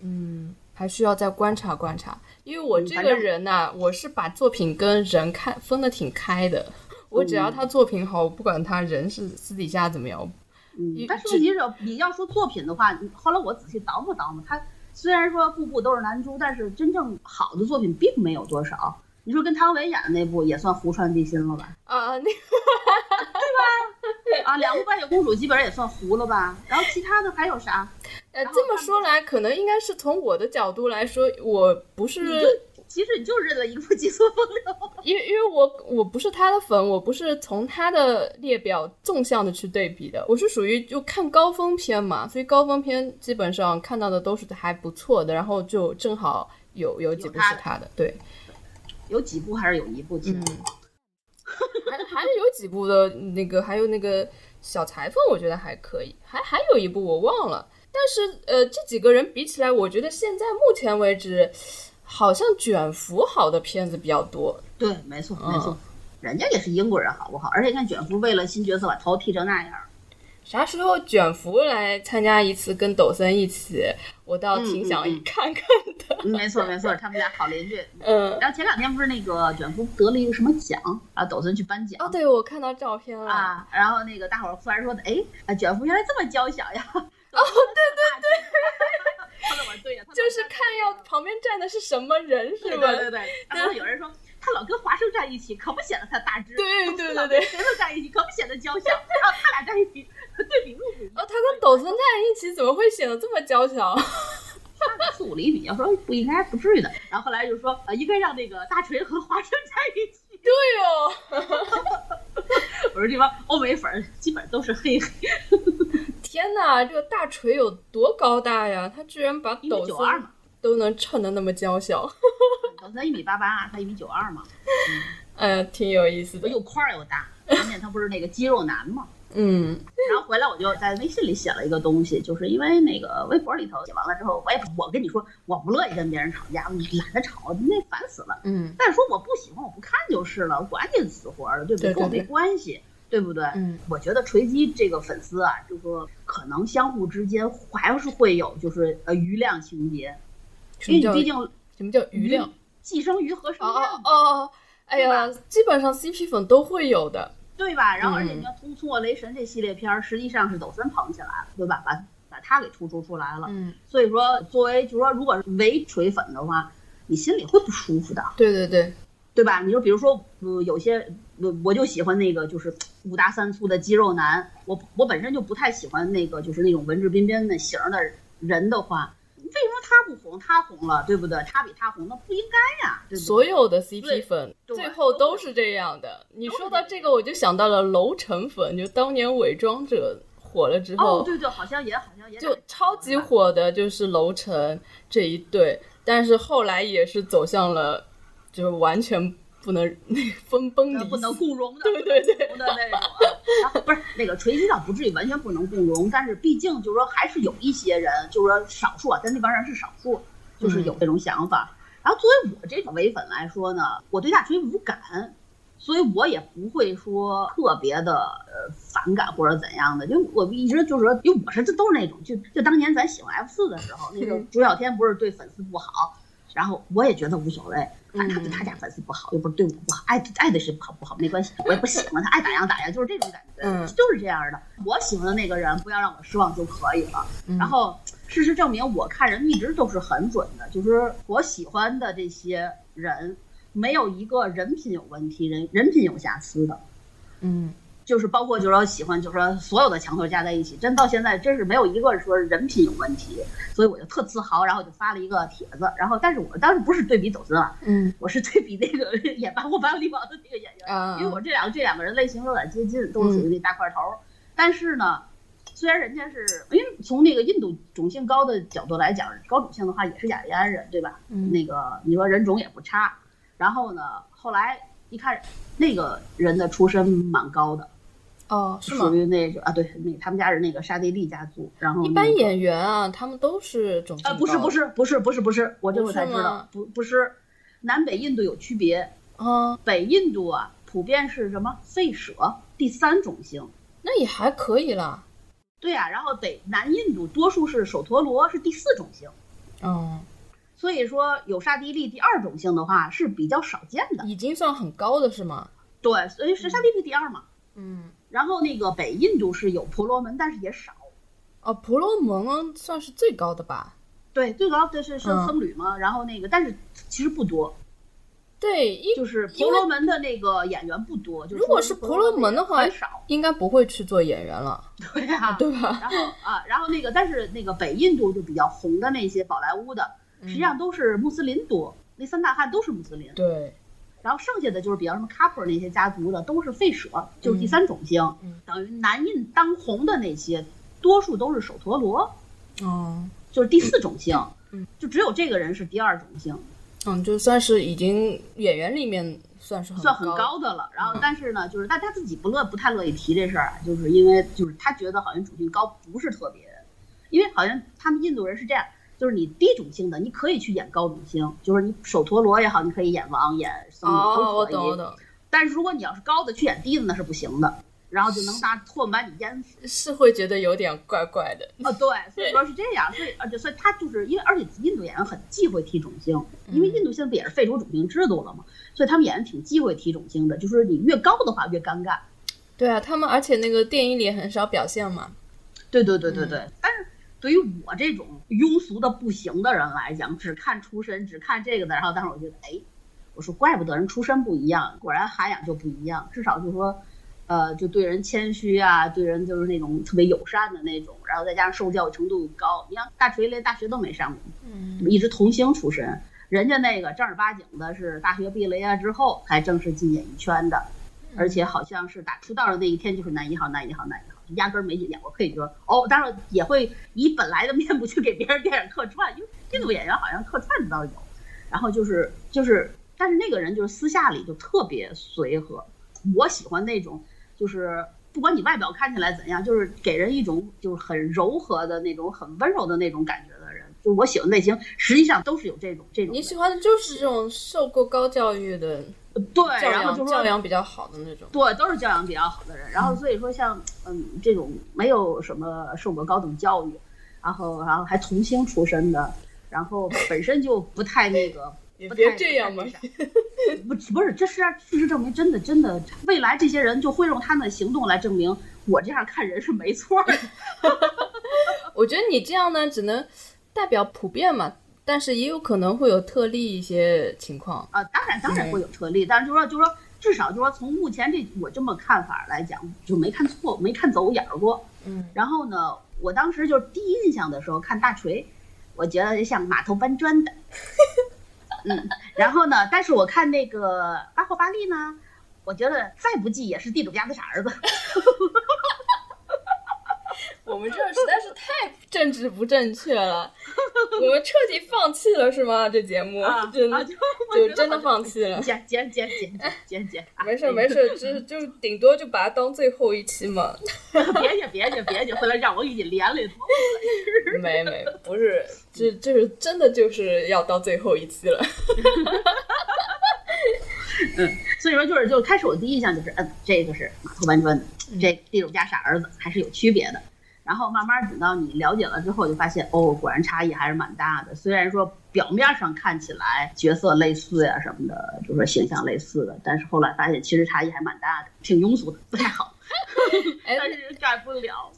嗯，还需要再观察观察。因为我这个人呐，我是把作品跟人看分的挺开的。我只要他作品好，我不管他人是私底下怎么样。嗯，但是问题是，你要说作品的话，后来我仔细叨磨叨磨，他虽然说部部都是男主，但是真正好的作品并没有多少。你说跟汤唯演的那部也算胡传地心了吧？啊，那个对吧？啊，两部白雪公主基本上也算糊了吧？然后其他的还有啥？呃，这么说来，可能应该是从我的角度来说，我不是。其实你就认了一部《极速风流》，因为因为我我不是他的粉，我不是从他的列表纵向的去对比的，我是属于就看高峰片嘛，所以高峰片基本上看到的都是还不错的，然后就正好有有几部是他的，对，有几部还是有一部，嗯，还还是有几部的那个，还有那个小裁缝，我觉得还可以，还还有一部我忘了，但是呃，这几个人比起来，我觉得现在目前为止。好像卷福好的片子比较多，对，没错，没错，人家也是英国人，好不好？而且看卷福为了新角色把头剃成那样，啥时候卷福来参加一次，跟抖森一起，我倒挺想看看的。没错，没错，他们俩好邻居。嗯，然后前两天不是那个卷福得了一个什么奖，啊抖森去颁奖。哦，对，我看到照片了啊。然后那个大伙儿忽然说的，哎，啊，卷福原来这么娇小呀。哦，对对对，他怎么对呀？就是看要旁边站的是什么人，是吧？对对对。然后有人说他老跟华生站一起，可不显得他大只。对对对对。谁都站一起，可不显得娇小。然后他俩站一起，对比度不一样。哦，他跟抖森站一起，怎么会显得这么娇小？四五厘米，要说不应该，不至于的。然后后来就说，呃，应该让那个大锤和华生在一起。对哦。我说这帮欧美粉基本都是黑黑。天哪，这个大锤有多高大呀？他居然把抖森都能衬得那么娇小。抖森一米八八，他一米九二嘛。嗯，挺有意思的，又宽又大。关键他不是那个肌肉男嘛。嗯。然后回来我就在微信里写了一个东西，就是因为那个微博里头写完了之后，我也我跟你说，我不乐意跟别人吵架，懒得吵，那烦死了。嗯。但是说我不喜欢，我不看就是了，管你死活的，对不对？跟我没关系。对不对？嗯，我觉得锤击这个粉丝啊，就说可能相互之间还是会有就是呃余量情节，因为你毕竟什么叫余量？寄生鱼和生哦哦哦！哎呀，基本上 CP 粉都会有的，对吧？然后而且你要通过雷神这系列片儿，实际上是抖森捧起来了，对吧？把把他给突出出来了。嗯，所以说作为就是说，如果是伪锤粉的话，你心里会不舒服的。对对对。对吧？你说，比如说，呃，有些我我就喜欢那个，就是五大三粗的肌肉男。我我本身就不太喜欢那个，就是那种文质彬彬的型的人的话，为什么他不红，他红了，对不对？他比他红，那不应该呀。所有的 CP 粉最后都是这样的。你说到这个，我就想到了楼晨粉，就当年伪装者火了之后，哦，对对，好像也好像也就超级火的，就是楼晨这一对，但是后来也是走向了。就是完全 不能那分崩离，不能共融的，对对对的那种。不是那个锤击倒不至于完全不能共融，但是毕竟就是说还是有一些人，就是说少数啊，但那帮人是少数，就是有这种想法。然后作为我这种唯粉来说呢，我对大锤无感，所以我也不会说特别的呃反感或者怎样的。因为我一直就是说，因为我是这都是那种，就就当年咱喜欢 F 四的时候，那个朱小天不是对粉丝不好。然后我也觉得无所谓，反正他对他家粉丝不好，又不是对我不好，爱爱的是好不好没关系，我也不喜欢他，爱咋样咋样，就是这种感觉，嗯，就是这样的。我喜欢的那个人，不要让我失望就可以了。然后事实证明，我看人一直都是很准的，就是我喜欢的这些人，没有一个人品有问题，人人品有瑕疵的，嗯。就是包括就是说喜欢，就是说所有的强头加在一起，真到现在真是没有一个说人品有问题，所以我就特自豪，然后就发了一个帖子，然后但是我当时不是对比走私了，嗯，我是对比那个演《八国八里宝》的那个演员，因为我这两个这两个人类型有点接近，都是属于那大块头，但是呢，虽然人家是因为从那个印度种姓高的角度来讲，高种姓的话也是雅利安人，对吧？那个你说人种也不差，然后呢，后来一看那个人的出身蛮高的。哦，是吗？属于那个啊，对，那他们家是那个沙地利家族，然后一般演员啊，他们都是种啊，不是不是不是不是不是，我这会才知道，不不是，南北印度有区别啊，北印度啊，普遍是什么吠舍第三种姓，那也还可以啦。对呀，然后北南印度多数是首陀罗是第四种姓，嗯，所以说有沙地利第二种姓的话是比较少见的，已经算很高的是吗？对，所以是沙地利第二嘛，嗯。然后那个北印度是有婆罗门，但是也少。哦，婆罗门算是最高的吧？对，最高的是是僧侣嘛。然后那个，但是其实不多。对，就是婆罗门的那个演员不多。就如果是婆罗门的话，很少，应该不会去做演员了。对呀，对吧？然后啊，然后那个，但是那个北印度就比较红的那些宝莱坞的，实际上都是穆斯林多。那三大汉都是穆斯林。对。然后剩下的就是比较什么卡普尔那些家族的都是费舍，就是第三种姓，等于南印当红的那些，多数都是首陀罗，哦，就是第四种姓，嗯，就只有这个人是第二种姓，嗯，就算是已经演员里面算是算很高的了。然后但是呢，就是但他自己不乐不太乐意提这事儿，就是因为就是他觉得好像主性高不是特别，因为好像他们印度人是这样。就是你低种姓的，你可以去演高种姓，就是你手陀螺也好，你可以演王、演僧侣都可以。但是如果你要是高的去演低的，那是不行的，然后就能拿唾沫把你淹死。是会觉得有点怪怪的。啊，对，所以 说是这样，所以而且所以他就是因为而且印度演员很忌讳踢种姓，因为印度现在不也是废除种姓制度了吗？所以他们演员挺忌讳踢种姓的，就是你越高的话越尴尬。对啊，他们而且那个电影里很少表现嘛。对对对对对，但是。对于我这种庸俗的不行的人来讲，只看出身，只看这个的，然后当时我觉得，哎，我说怪不得人出身不一样，果然涵养就不一样。至少就说，呃，就对人谦虚啊，对人就是那种特别友善的那种，然后再加上受教育程度高。你像大锤连大学都没上过，嗯，一直童星出身，人家那个正儿八经的是大学毕了业之后才正式进演艺圈的，而且好像是打出道的那一天就是男一号，男一号，男一号。压根儿没演过配角哦，当然也会以本来的面目去给别人电影客串，因为印度演员好像客串的倒有。然后就是就是，但是那个人就是私下里就特别随和。我喜欢那种，就是不管你外表看起来怎样，就是给人一种就是很柔和的那种、很温柔的那种感觉的人。就我喜欢类型，实际上都是有这种这种。你喜欢的就是这种受过高教育的。对，然后就说教养比较好的那种，对，都是教养比较好的人。然后所以说，像嗯这种没有什么受过高等教育，然后然后还童星出身的，然后本身就不太那个，也别这样嘛，不不是，这是事实证明，真的真的，未来这些人就会用他们的行动来证明我这样看人是没错的。我觉得你这样呢，只能代表普遍嘛。但是也有可能会有特例一些情况啊，当然当然会有特例，但是就说就说至少就说从目前这我这么看法来讲，就没看错，没看走眼儿过。嗯，然后呢，我当时就是第一印象的时候看大锤，我觉得像码头搬砖的。嗯，然后呢，但是我看那个巴霍巴利呢，我觉得再不济也是地主家的傻儿子。我们这实在是太政治不正确了，我们彻底放弃了是吗？这节目真的就真的放弃了。剪剪剪剪剪剪，没事没事，就就顶多就把它当最后一期嘛。别介别介别介，回来让我给你连里头。没没不是，这这是真的就是要到最后一期了。嗯，所以说就是就开始我第一印象就是，嗯，这个是马头搬砖的，这地主家傻儿子还是有区别的。然后慢慢等到你了解了之后，就发现哦，果然差异还是蛮大的。虽然说表面上看起来角色类似呀什么的，就是形象类似的，但是后来发现其实差异还蛮大的，挺庸俗的，不太好。但是改不了。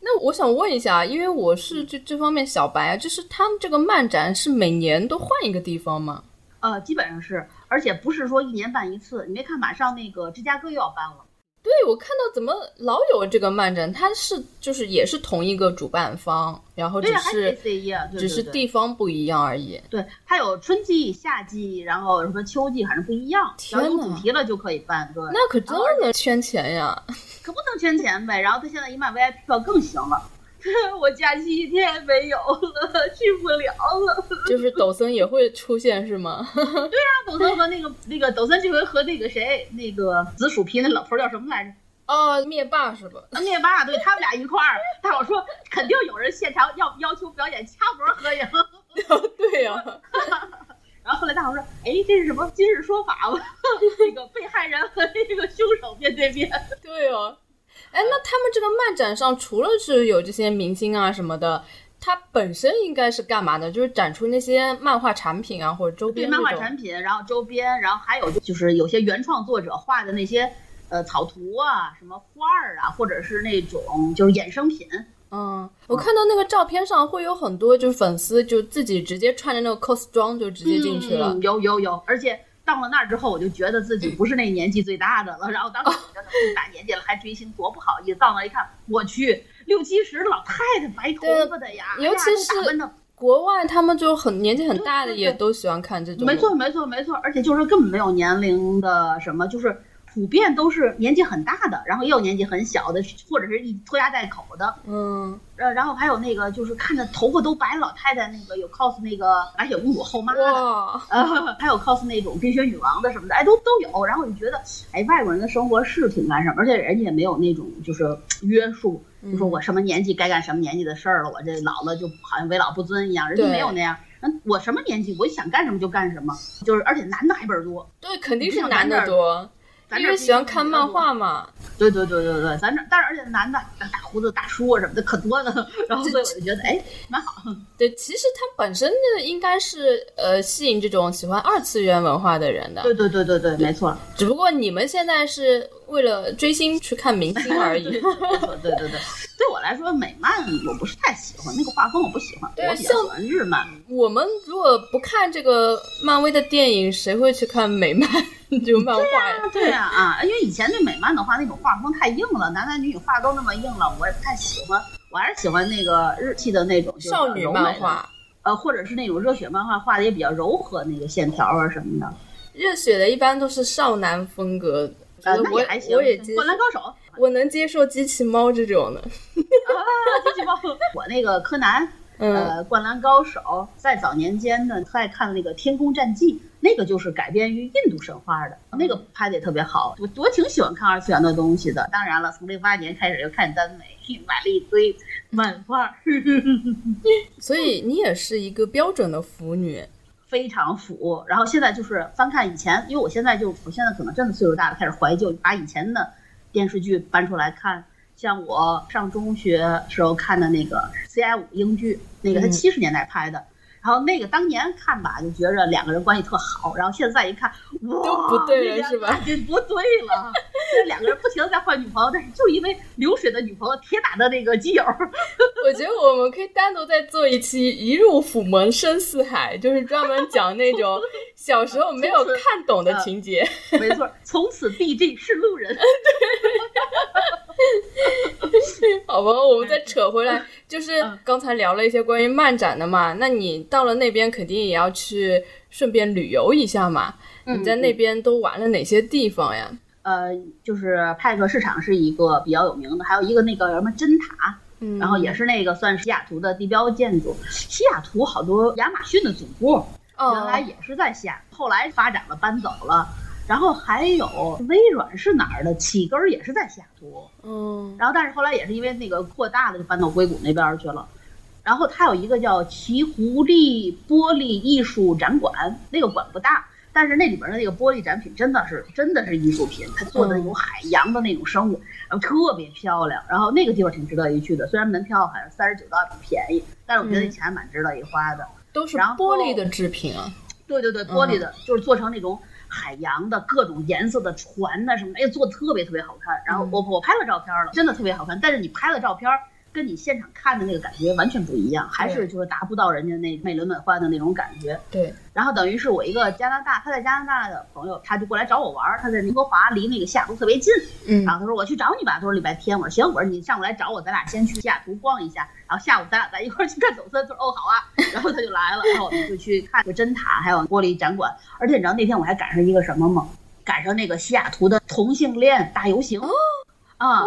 那我想问一下，因为我是这这方面小白啊，就是他们这个漫展是每年都换一个地方吗？呃，基本上是，而且不是说一年办一次。你没看，马上那个芝加哥又要办了。对，我看到怎么老有这个漫展，它是就是也是同一个主办方，然后只是只是地方不一样而已。对，它有春季、夏季，然后什么秋季，反正不一样。只要有主题了就可以办。对，那可真能圈钱呀！可不能圈钱呗。然后他现在一卖 VIP 票更行了。我假期一天也没有了，去不了了。就是抖森也会出现是吗？对啊，抖森和那个那个抖森这回和那个谁，那个紫薯皮那老头叫什么来着？哦，灭霸是吧？灭霸，对他们俩一块儿。大伙说肯定有人现场要要求表演掐脖合影。对呀。然后后来大伙说，哎，这是什么今日说法吗？那个被害人和那个凶手面对面。对哦。哎，那他们这个漫展上除了是有这些明星啊什么的，它本身应该是干嘛的？就是展出那些漫画产品啊或者周边。对，漫画产品，然后周边，然后还有就是有些原创作者画的那些呃草图啊、什么画儿啊，或者是那种就是衍生品。嗯，我看到那个照片上会有很多就是粉丝就自己直接穿着那个 cos 装就直接进去了。有有有，而且。到了那儿之后，我就觉得自己不是那年纪最大的了。然后当时觉得这么大年纪了还追星多不好意思。到那一看，我去，六七十老太太，白头发的呀，尤其是国外，他们就很年纪很大的也都喜欢看这种。没错，没错，没错。而且就是根本没有年龄的什么，就是。普遍都是年纪很大的，然后也有年纪很小的，或者是一拖家带口的，嗯，呃，然后还有那个就是看着头发都白老太太，那个有 cos 那个白雪公主后妈的，呃，还有 cos 那种冰雪女王的什么的，哎，都都有。然后你觉得，哎，外国人的生活是挺干什么，而且人家也没有那种就是约束，就说我什么年纪该干什么年纪的事儿了，我这老了就好像为老不尊一样，人家没有那样。嗯，我什么年纪我想干什么就干什么，就是而且男的还倍儿多，对，肯定是男的多。咱这喜欢看漫画嘛？对对对对对，咱这但是而且男的大胡子大叔啊什么的可多了，然后所以我就觉得哎蛮好。对，其实它本身的应该是呃吸引这种喜欢二次元文化的人的。对对对对对，没错。只不过你们现在是为了追星去看明星而已。对对对，对我来说美漫我不是太喜欢，那个画风我不喜欢，我比较喜欢日漫。我们如果不看这个漫威的电影，谁会去看美漫？就漫画呀，对呀啊，因为以前对美漫的话，那种画风太硬了，男男女女画都那么硬了，我也不太喜欢。我还是喜欢那个日系的那种少女漫画，呃，或者是那种热血漫画，画的也比较柔和，那个线条啊什么的。热血的一般都是少男风格，呃，我还行。我也接灌篮高手，我能接受机器猫这种的。机器猫，我那个柯南。呃，灌篮高手在早年间呢，在看那个《天空战记》，那个就是改编于印度神话的，那个拍的也特别好。我我挺喜欢看二次元的东西的。当然了，从零八年开始就看耽美，买了一堆漫画。所以你也是一个标准的腐女，非常腐。然后现在就是翻看以前，因为我现在就我现在可能真的岁数大了，开始怀旧，把以前的电视剧搬出来看。像我上中学时候看的那个 CI 五英剧，那个他七十年代拍的，然后那个当年看吧，就觉着两个人关系特好，然后现在一看，哇，不对了是吧？就不对了，这两个人不停的在换女朋友，但是就因为流水的女朋友，铁打的那个基友。我觉得我们可以单独再做一期《一入府门深似海》，就是专门讲那种 小时候没有看懂的情节。没错，从此 BG 是路人。对。好吧，我们再扯回来，就是刚才聊了一些关于漫展的嘛。那你到了那边肯定也要去顺便旅游一下嘛。你在那边都玩了哪些地方呀？呃，就是派克市场是一个比较有名的，还有一个那个什么针塔，然后也是那个算是西雅图的地标建筑。西雅图好多亚马逊的总部原来也是在西雅，后来发展了搬走了。然后还有微软是哪儿的？起根儿也是在西雅图。嗯。然后但是后来也是因为那个扩大了，就搬到硅谷那边去了。然后它有一个叫奇狐狸玻璃艺术展馆，那个馆不大。但是那里边的那个玻璃展品真的是真的是艺术品，它做的有海洋的那种生物，然后特别漂亮。然后那个地方挺值得一去的，虽然门票好像三十九刀不便宜，但是我觉得那钱蛮值得一花的。都是玻璃的制品啊？对对对，玻璃的，就是做成那种海洋的各种颜色的船呐什么，哎，做的特别特别好看。然后我我拍了照片了，真的特别好看。但是你拍了照片。跟你现场看的那个感觉完全不一样，还是就是达不到人家那美轮美奂的那种感觉。对。然后等于是我一个加拿大，他在加拿大的朋友，他就过来找我玩儿。他在温哥华，离那个西雅图特别近。嗯。然后他说我去找你吧，他说礼拜天。我说行，我说你上午来找我，咱俩先去西雅图逛一下，然后下午咱俩再一块儿去看走森。他说哦好啊。然后他就来了，然后我们就去看个针塔，还有玻璃展馆。而且你知道那天我还赶上一个什么吗？赶上那个西雅图的同性恋大游行。啊，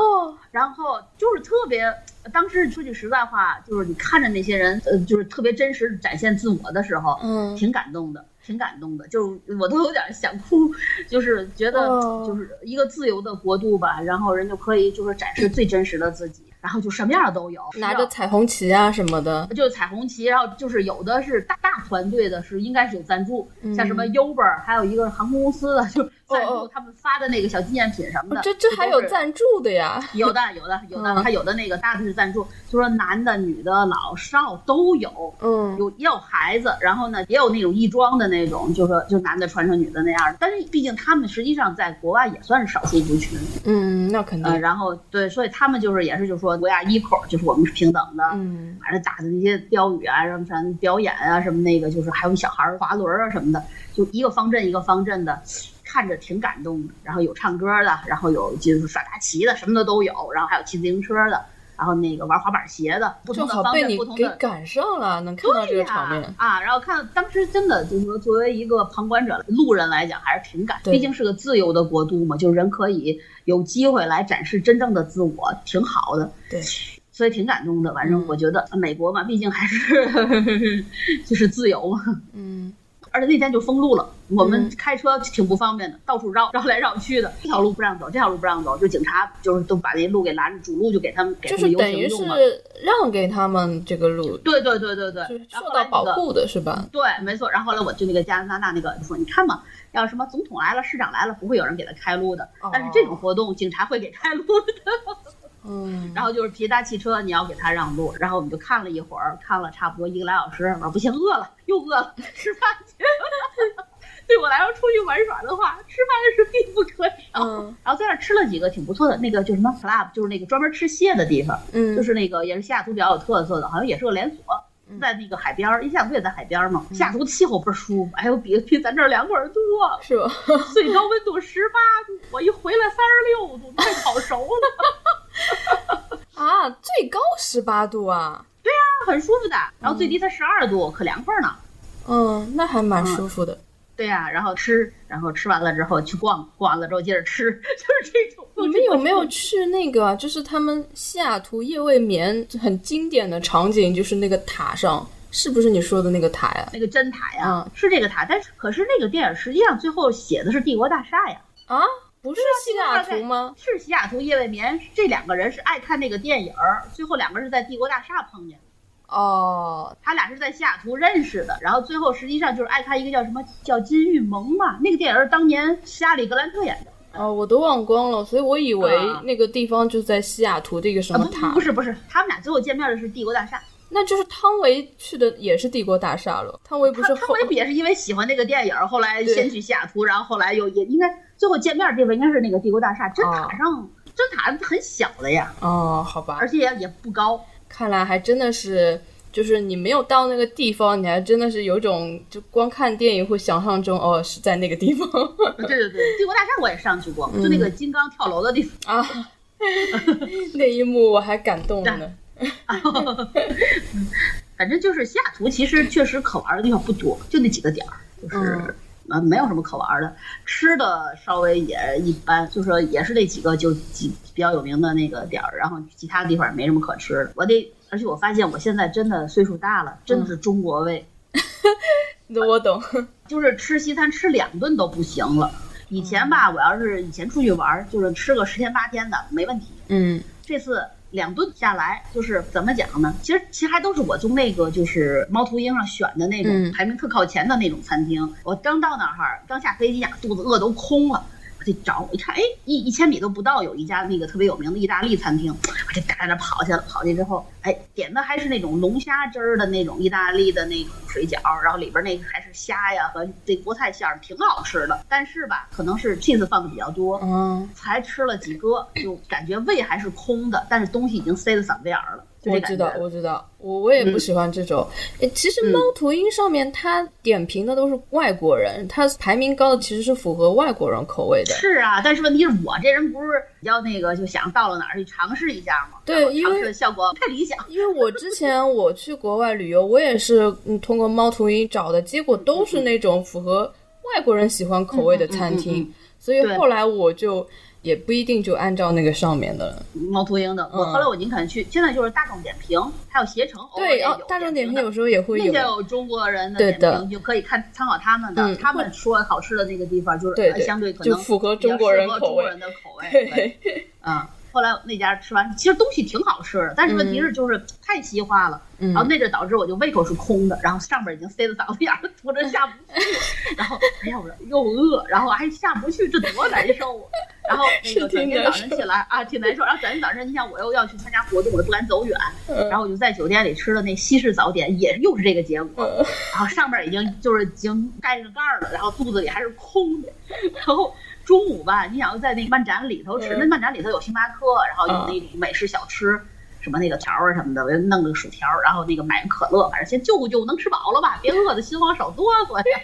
然后就是特别，当时说句实在话，就是你看着那些人，呃，就是特别真实展现自我的时候，嗯，挺感动的，挺感动的，就是我都有点想哭，就是觉得就是一个自由的国度吧，然后人就可以就是展示最真实的自己。然后就什么样的都有，拿着彩虹旗啊什么的，就是彩虹旗。然后就是有的是大大团队的，是应该是有赞助，像什么 Uber，还有一个航空公司的，就赞助他们发的那个小纪念品什么的。这这还有赞助的呀？有的有的有的，他有的那个大的是赞助，就说男的、女的、老少都有。嗯，有也有孩子，然后呢也有那种义庄的那种，就说就男的穿成女的那样。但是毕竟他们实际上在国外也算是少数族群。嗯，那肯定。然后对，所以他们就是也是就说。国家一口就是我们是平等的，嗯，反正打的那些标语啊，什么什么表演啊，什么那个就是还有小孩滑轮啊什么的，就一个方阵一个方阵的，看着挺感动的。然后有唱歌的，然后有就是耍大旗的，什么的都有。然后还有骑自行车的，然后那个玩滑板鞋的，不同的方面，不同的。感受了，能看到这个场面啊！然后看当时真的就是说，作为一个旁观者、路人来讲，还是挺感，毕竟是个自由的国度嘛，就是人可以。有机会来展示真正的自我，挺好的。对，所以挺感动的。反正我觉得美国嘛，毕竟还是 就是自由嘛。嗯。而且那天就封路了，我们开车挺不方便的，到处绕 绕来绕去的。这条路不让走，这条路不让走，就警察就是都把那路给拦着，主路就给他们给他们。让给他们这个路。对对对对对，受到保护的是吧？对，没错。然后后来我就那个加拿大那个就说，你看嘛。要什么总统来了，市长来了，不会有人给他开路的。但是这种活动，警察会给开路的。嗯。然后就是皮达汽车，你要给他让路。然后我们就看了一会儿，看了差不多一个来小时。我说不行，饿了，又饿了，吃饭去。对我来说，出去玩耍的话，吃饭是必不可少。嗯。然后在那吃了几个挺不错的，那个就什么 club，就是那个专门吃蟹的地方。嗯。就是那个也是西雅图比较有特色的，好像也是个连锁。在那个海边儿，西雅图也在海边儿嘛。西雅图气候倍儿舒服，哎呦，比比咱这儿凉快儿多，是吧？最高温度十八度，我一回来三十六度，快烤熟了。啊，最高十八度啊？对呀，很舒服的。然后最低才十二度，可凉快呢。嗯，那还蛮舒服的。对呀，然后吃，然后吃完了之后去逛，逛完了之后接着吃，就是这种。你们有没有去那个？就是他们西雅图夜未眠很经典的场景，就是那个塔上，是不是你说的那个塔呀？那个真塔呀，是这个塔。但是可是那个电影实际上最后写的是帝国大厦呀。啊，不是西雅图吗？是西雅图夜未眠，这两个人是爱看那个电影，最后两个人是在帝国大厦碰见的。哦，他俩是在西雅图认识的，然后最后实际上就是爱看一个叫什么叫《金玉盟》嘛，那个电影是当年夏里格兰特演的。哦，我都忘光了，所以我以为那个地方就在西雅图这个什么塔。不是不是，他们俩最后见面的是帝国大厦。那就是汤唯去的也是帝国大厦了。汤唯不是汤唯不也是因为喜欢那个电影，后来先去西雅图，然后后来又也应该最后见面的地方应该是那个帝国大厦。针塔上针塔很小的呀。哦，好吧。而且也也不高。看来还真的是。就是你没有到那个地方，你还真的是有种就光看电影会想象中哦是在那个地方。对对对，帝国大厦我也上去过，就那个金刚跳楼的地方啊，那一幕我还感动了呢。反正就是西雅图，其实确实可玩的地方不多，就那几个点儿，就是呃，没有什么可玩的，吃的稍微也一般，就说也是那几个就几比较有名的那个点儿，然后其他地方也没什么可吃的。我得，而且我发现我现在真的岁数大了，真的是中国胃。那我懂，就是吃西餐吃两顿都不行了。以前吧，我要是以前出去玩，就是吃个十天八天的没问题。嗯，这次两顿下来，就是怎么讲呢？其实其实还都是我从那个就是猫头鹰上选的那种排名特靠前的那种餐厅。我刚到那儿，刚下飞机呀，肚子饿都空了。我就找，一看，哎，一一千米都不到，有一家那个特别有名的意大利餐厅，我就赶着跑去了。跑去之后，哎，点的还是那种龙虾汁儿的那种意大利的那种水饺，然后里边那个还是虾呀和这菠菜馅儿，挺好吃的。但是吧，可能是 cheese 放的比较多，嗯，才吃了几个，就感觉胃还是空的，但是东西已经塞到嗓子眼儿了。我知道，我知道，我我也不喜欢这种。诶，其实猫头鹰上面它点评的都是外国人，它排名高的其实是符合外国人口味的。是啊，但是问题是我这人不是比较那个，就想到了哪儿去尝试一下嘛。对，因为效果不太理想。因为我之前我去国外旅游，我也是通过猫头鹰找的，结果都是那种符合外国人喜欢口味的餐厅，所以后来我就。也不一定就按照那个上面的。猫头鹰的，我后来我宁肯去，现在就是大众点评，还有携程，对，大众点评有时候也会有，那些有中国人的点评就可以看参考他们的，他们说好吃的那个地方就是相对可能符合中国人口味。的口味，嗯。后来那家吃完，其实东西挺好吃的，但是问题是就是太西化了，然后那阵导致我就胃口是空的，然后上边已经塞到嗓子眼儿，吐着下不去，然后哎呀我说又饿，然后还下不去，这多难受啊！然后那个转天早上起来啊挺难受，然后转天早上你想我又要去参加活动，我又不敢走远，然后我就在酒店里吃了那西式早点，也又是这个结果，然后上边已经就是已经盖上盖了，然后肚子里还是空的，然后。中午吧，你想要在那个漫展里头吃，那漫展里头有星巴克，然后有那种美式小吃，什么那个条儿什么的，我就弄个薯条，然后那个买个可乐，反正先救救救，能吃饱了吧？别饿的心慌手哆嗦呀。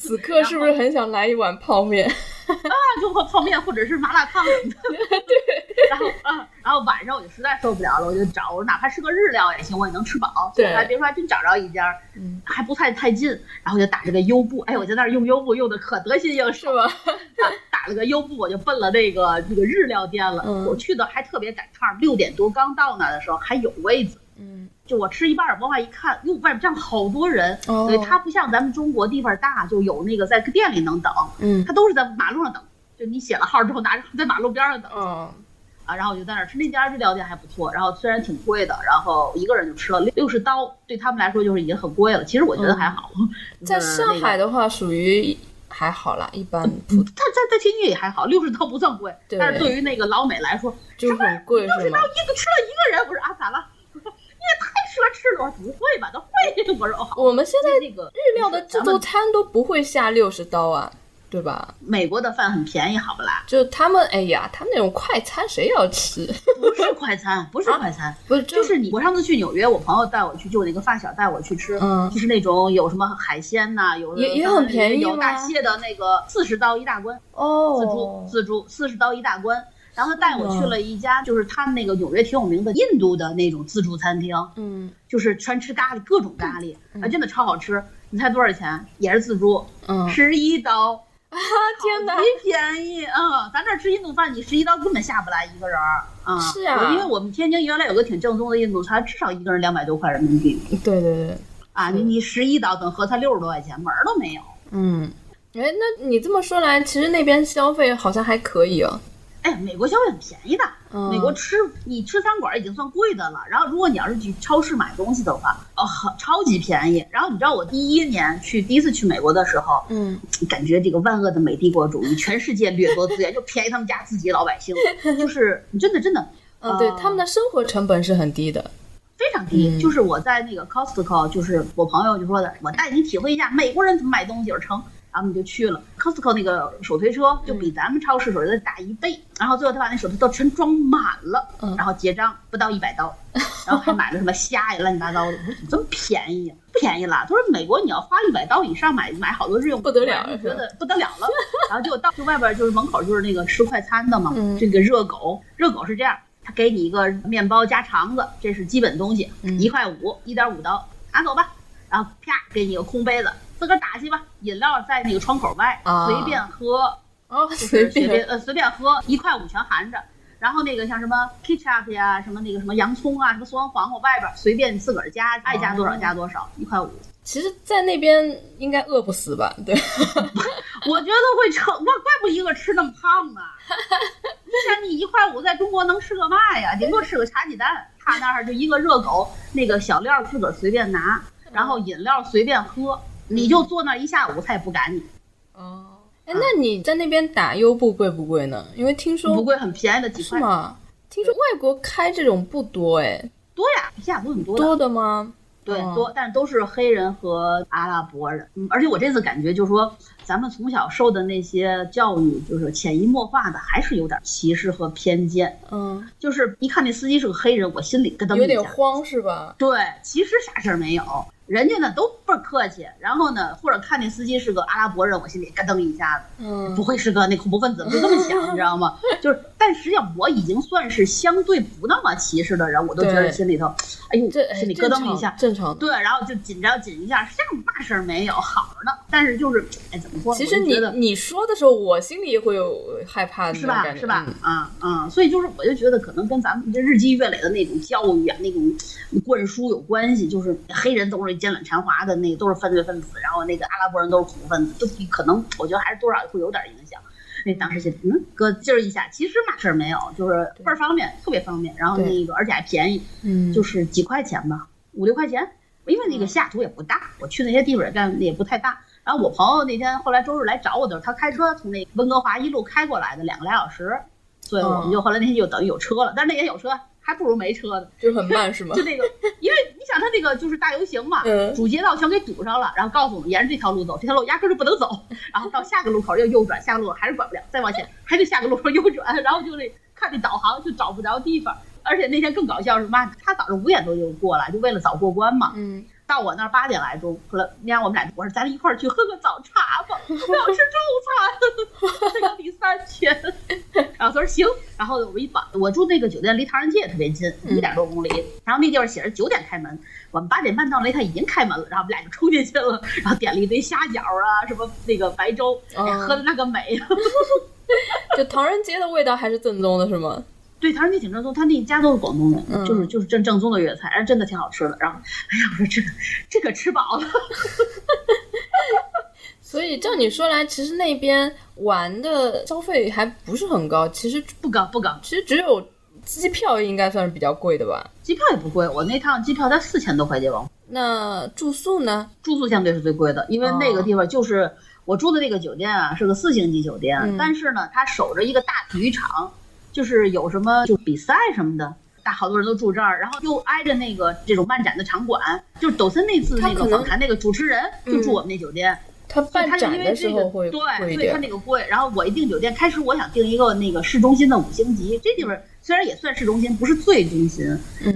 此刻是不是很想来一碗泡面？啊，就泡泡面或者是麻辣烫什么的。对。然后啊，然后晚上我就实在受不了了，我就找，我哪怕是个日料也行，我也能吃饱。对。还别说，还真找着一家，还不太太近。然后就打这个优步，哎，我在那儿用优步用的可得心应手。是吧？打了个优步，我就奔了那个那个日料店了。我去的还特别赶趟，六点多刚到那的时候还有位子。嗯。就我吃一半，往外一看，哟，外面站好多人，所以它不像咱们中国地方大，就有那个在店里能等，嗯，它都是在马路上等，就你写了号之后拿着在马路边上等，嗯，啊，然后我就在那儿吃那家日料店还不错，然后虽然挺贵的，然后一个人就吃了六十刀，对他们来说就是已经很贵了，其实我觉得还好。在上海的话，属于还好啦，一般。但在在天津也还好，六十刀不算贵，但是对于那个老美来说就很贵，六十刀一个吃了一个人，我说啊咋了？你也太奢侈了，不会吧？都会，我说好。我们现在那个日料的自助餐都不会下六十刀啊，对吧？美国的饭很便宜，好不啦？就他们，哎呀，他们那种快餐谁要吃？不是快餐，不是快餐，不是，就是你。我上次去纽约，我朋友带我去，就那个发小带我去吃，嗯，就是那种有什么海鲜呐，有也也很便宜，有大蟹的那个四十刀一大关哦，自助自助四十刀一大关。然后他带我去了一家，就是他们那个纽约挺有名的印度的那种自助餐厅，嗯，就是全吃咖喱，各种咖喱，啊，真的超好吃。你猜多少钱？也是自助，嗯，十一刀啊！天哪，极便宜啊！咱这吃印度饭，你十一刀根本下不来一个人儿啊。是啊，因为我们天津原来有个挺正宗的印度餐，至少一个人两百多块人民币。对对对，啊，你你十一刀等合才六十多块钱，门儿都没有。嗯，哎，那你这么说来，其实那边消费好像还可以啊。哎，美国消费很便宜的。美国吃你吃餐馆已经算贵的了，然后如果你要是去超市买东西的话，哦，超级便宜。然后你知道我第一年去第一次去美国的时候，嗯，感觉这个万恶的美帝国主义，全世界掠夺资源就便宜他们家自己老百姓，就是真的真的，嗯，对，他们的生活成本是很低的，非常低。就是我在那个 Costco，就是我朋友就说的，我带你体会一下美国人怎么买东西而成。然后你就去了 Costco 那个手推车，就比咱们超市手推车大一倍。然后最后他把那手推车全装满了，然后结账不到一百刀，然后还买了什么虾呀乱七八糟的。我说怎么这么便宜呀？便宜了。他说美国你要花一百刀以上买买好多日用不得了，觉得不得了了。然后结果到就外边就是门口就是那个吃快餐的嘛，这个热狗，热狗是这样，他给你一个面包加肠子，这是基本东西，一块五，一点五刀，拿走吧。然后啪给你个空杯子。自个儿打去吧，饮料在那个窗口外随便喝，哦，随便呃随便喝，一块五全含着。然后那个像什么 ketchup 呀，什么那个什么洋葱啊，什么酸黄瓜外边随便自个儿加，爱加多少加多少，一块五。其实，在那边应该饿不死吧？对，我觉得会撑，怪怪不一个吃那么胖啊。你想，你一块五在中国能吃个嘛呀？顶多吃个茶鸡蛋。他那儿就一个热狗，那个小料自个儿随便拿，然后饮料随便喝，你就坐那一下午，他也不赶你。哦。哎，那你在那边打优步贵不贵呢？因为听说不贵，很便宜的几块。是吗？听说外国开这种不多哎。多呀，比西雅图很多。多的吗？对，多，但都是黑人和阿拉伯人。嗯，而且我这次感觉就是说，咱们从小受的那些教育，就是潜移默化的，还是有点歧视和偏见。嗯，就是一看那司机是个黑人，我心里咯噔一下。有点慌是吧？对，其实啥事儿没有。人家呢都倍儿客气，然后呢，或者看那司机是个阿拉伯人，我心里咯噔一下子，嗯，不会是个那恐怖分子，就这么想，你知道吗？就是，但实际上我已经算是相对不那么歧视的人，我都觉得心里头，哎呦，心里咯噔一下，正常，对，然后就紧张紧一下，像嘛事儿没有，好着呢。但是就是，哎，怎么说？其实你你说的时候，我心里会有害怕的，是吧？是吧？啊啊，所以就是，我就觉得可能跟咱们这日积月累的那种教育啊，那种灌输有关系，就是黑人都是奸懒馋滑的。那都是犯罪分子，然后那个阿拉伯人都是恐怖分子，都可能，我觉得还是多少会有点影响。那当时就嗯，哥劲儿一下，其实嘛事儿没有，就是倍儿方便，特别方便。然后那个而且还便宜，嗯，就是几块钱吧，五六块钱。因为那个西雅图也不大，我去那些地方干也不太大。然后我朋友那天后来周日来找我的时候，他开车从那温哥华一路开过来的，两个来小时，所以我们就后来那天就等于有车了。但是那天有车。还不如没车呢，就很慢是吗？就那个，因为你想他那个就是大游行嘛，主街道全给堵上了，然后告诉我们沿着这条路走，这条路压根就不能走，然后到下个路口又右转，下个路口还是管不了，再往前还得下个路口右转，然后就那看那导航就找不着地方，而且那天更搞笑是嘛，他早上五点多就过来，就为了早过关嘛。嗯。到我那儿八点来钟，后来那天我们俩我说咱一块儿去喝个早茶吧，我要吃中餐，这个第三天。然后他说行，然后我一把我住那个酒店离唐人街也特别近，一点多公里。然后那地方写着九点开门，我们八点半到那他已经开门了，然后我们俩就冲进去了，然后点了一堆虾饺啊，什么那个白粥，喝的那个美。就唐人街的味道还是正宗的，是吗？对，唐人街挺正宗，他那家都是广东人，就是就是正正宗的粤菜，然后真的挺好吃的。然后，哎呀，我说这个这可吃饱了。所以照你说来，其实那边玩的消费还不是很高，其实不高不高，其实只有机票应该算是比较贵的吧。机票也不贵，我那趟机票才四千多块钱吧。那住宿呢？住宿相对是最贵的，因为那个地方就是我住的那个酒店啊，是个四星级酒店，但是呢，它守着一个大体育场。就是有什么就比赛什么的，大好多人都住这儿，然后又挨着那个这种漫展的场馆。就是抖森那次那个访谈那个主持人就住我们那酒店，他办展的时候会对，所以他那个贵。然后我一订酒店，开始我想订一个那个市中心的五星级，这地方虽然也算市中心，不是最中心。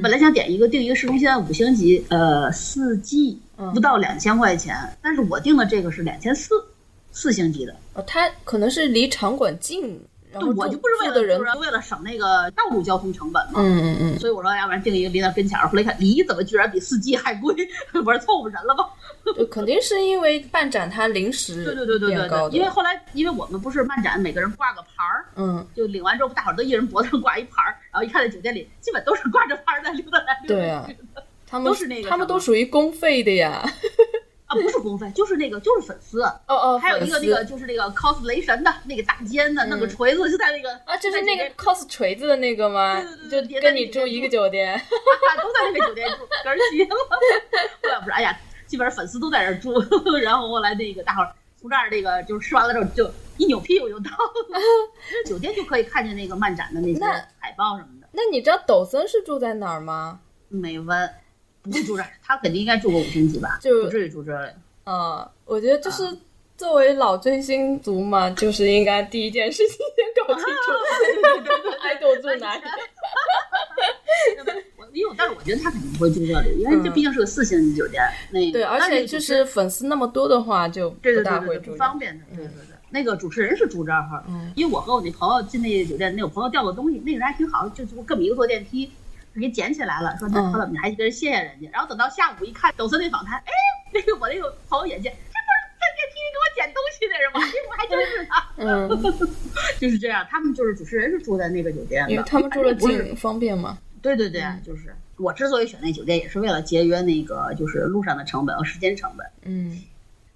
本来想点一个订一个市中心的五星级，呃，四季不到两千块钱，但是我订的这个是两千四，四星级的。哦，它可能是离场馆近。对，我就不是为了人，为了省那个道路交通成本嘛。嗯嗯嗯。所以我说，要不然订一个离那跟前儿。后来看，离怎么居然比四季还贵？我说凑合人了吧？肯定是因为办展它临时对对对对对对。因为后来，因为我们不是漫展，每个人挂个牌儿，嗯，就领完之后，大伙儿都一人脖子上挂一牌儿，然后一看在酒店里，基本都是挂着牌儿在溜达来溜达去。对啊，他们都是那个，他们都属于公费的呀。啊，不是公费，就是那个，就是粉丝。哦哦，还有一个那个，就是那个 cos 雷神的那个大尖的，弄个锤子就在那个啊，就是那个 cos 锤子的那个吗？对对对，就跟你住一个酒店，都在那个酒店住，可儿急了。后来不是，哎呀，基本上粉丝都在这儿住。然后后来那个大伙儿从这儿那个就是吃完了之后，就一扭屁股就到了。酒店就可以看见那个漫展的那些海报什么的。那你知道抖森是住在哪儿吗？没问。不会住这儿，他肯定应该住过五星级吧？就不至于住这儿。嗯，我觉得就是作为老追星族嘛，就是应该第一件事情先搞清楚爱豆住哪里。我因为，但是我觉得他肯定不会住这里，因为这毕竟是个四星级酒店。那对，而且就是粉丝那么多的话，就不大会住。方便的，对对对。那个主持人是住这儿哈，因为我和我那朋友进那酒店，那我朋友掉个东西，那个人还挺好，就跟我们一个坐电梯。给捡起来了，说那好了，你还跟人谢谢人家。然后等到下午一看，抖森那访谈，哎，那个我那个朋友眼见，这不是在电梯里给我捡东西那是王一博，还真是他。嗯，就是这样。他们就是主持人是住在那个酒店的，因为他们住的近，方便嘛。对对对，就是我之所以选那酒店，也是为了节约那个就是路上的成本和时间成本。嗯，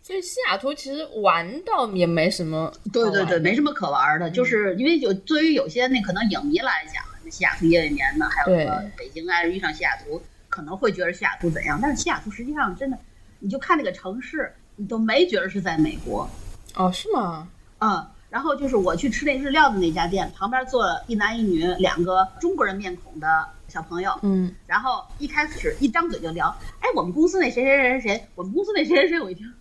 所以西雅图其实玩倒也没什么。对对对，没什么可玩的，就是因为有对于有些那可能影迷来讲，那西雅图夜未眠呢，还有什么北京爱遇上西雅图，可能会觉得西雅图怎样？但是西雅图实际上真的，你就看那个城市。你都没觉得是在美国，哦，是吗？嗯，然后就是我去吃那日料的那家店，旁边坐了一男一女两个中国人面孔的小朋友，嗯，然后一开始一张嘴就聊，哎，我们公司那谁谁谁谁谁，我们公司那谁谁谁，我一听，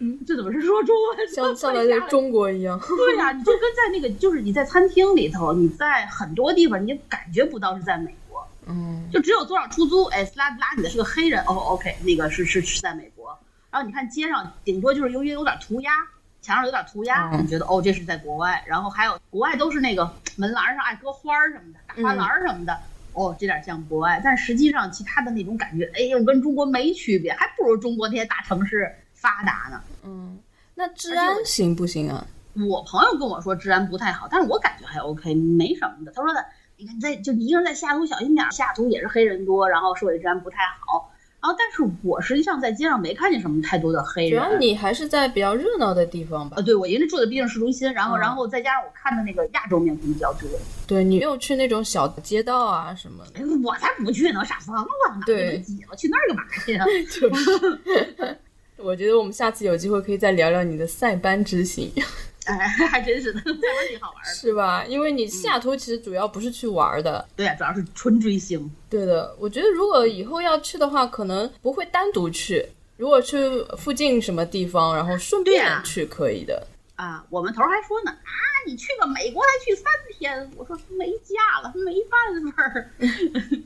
嗯嗯，这怎么是说中文？像 像在中国一样。对呀，你就跟在那个，就是你在餐厅里头，你在很多地方你感觉不到是在美国，嗯，就只有坐上出租，哎，拉拉你的是个黑人，哦，OK，那个是是是在美国。然后你看街上，顶多就是由于有点涂鸦，墙上有点涂鸦，你觉得哦，这是在国外。然后还有国外都是那个门栏上爱搁花儿什么的，大花篮什么的，哦，这点像国外。但实际上其他的那种感觉，哎呦，跟中国没区别，还不如中国那些大城市发达呢。嗯，那治安行不行啊？我朋友跟我说治安不太好，但是我感觉还 OK，没什么的。他说的，你看在就你一个人在西雅图小心点，西雅图也是黑人多，然后社会治安不太好。然后，但是我实际上在街上没看见什么太多的黑人。主要你还是在比较热闹的地方吧？呃，对，我因为住的毕竟市中心，然后，然后再加上我看的那个亚洲面孔比较多。对你没有去那种小街道啊什么？的，我才不去呢，傻疯了！对，我去那儿干嘛去啊？就是，我觉得我们下次有机会可以再聊聊你的塞班之行。哎，还真是的，塞班挺好玩的，是吧？因为你西雅图其实主要不是去玩的，对呀，主要是纯追星。对的，我觉得如果以后要去的话，可能不会单独去，如果去附近什么地方，然后顺便去可以的。啊，我们头还说呢，啊，你去个美国才去三天，我说没假了，没办法。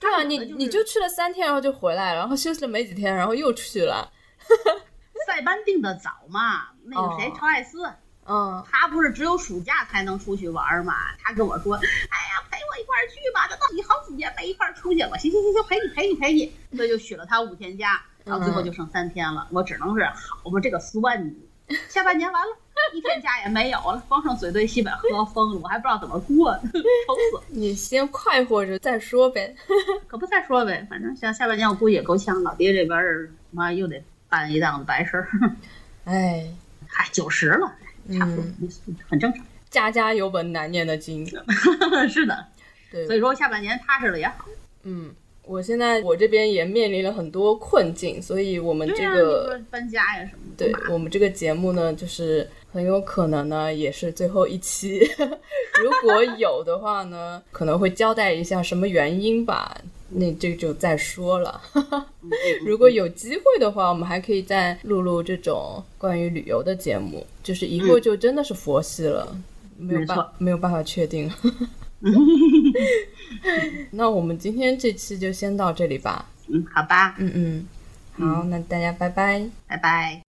对啊，你你就去了三天，然后就回来，然后休息了没几天，然后又去了。塞班定的早嘛，那个谁，乔艾斯。嗯，他不是只有暑假才能出去玩嘛？他跟我说：“哎呀，陪我一块儿去吧，这到底好几年没一块儿出去了。”行行行行，陪你陪你陪你，所以就许了他五天假，然后最后就剩三天了。我只能是好吧，这个算你。下半年完了，一天假也没有了，光剩嘴对西北喝疯了，我还不知道怎么过呢，愁死。你先快活着再说呗，可不再说呗，反正像下半年我估计也够呛，老爹这边儿妈又得办一档子白事儿。哎，嗨，九十了。差不多，很正常。家家有本难念的经，是的，对。所以说下半年踏实了也好。嗯，我现在我这边也面临了很多困境，所以我们这个搬家呀什么的。对我们这个节目呢，就是很有可能呢也是最后一期，如果有的话呢，可能会交代一下什么原因吧。那这就再说了。如果有机会的话，我们还可以再录录这种关于旅游的节目。就是以后就真的是佛系了，没有办没有办法确定。那我们今天这期就先到这里吧。嗯，好吧。嗯嗯，好，那大家拜拜，拜拜。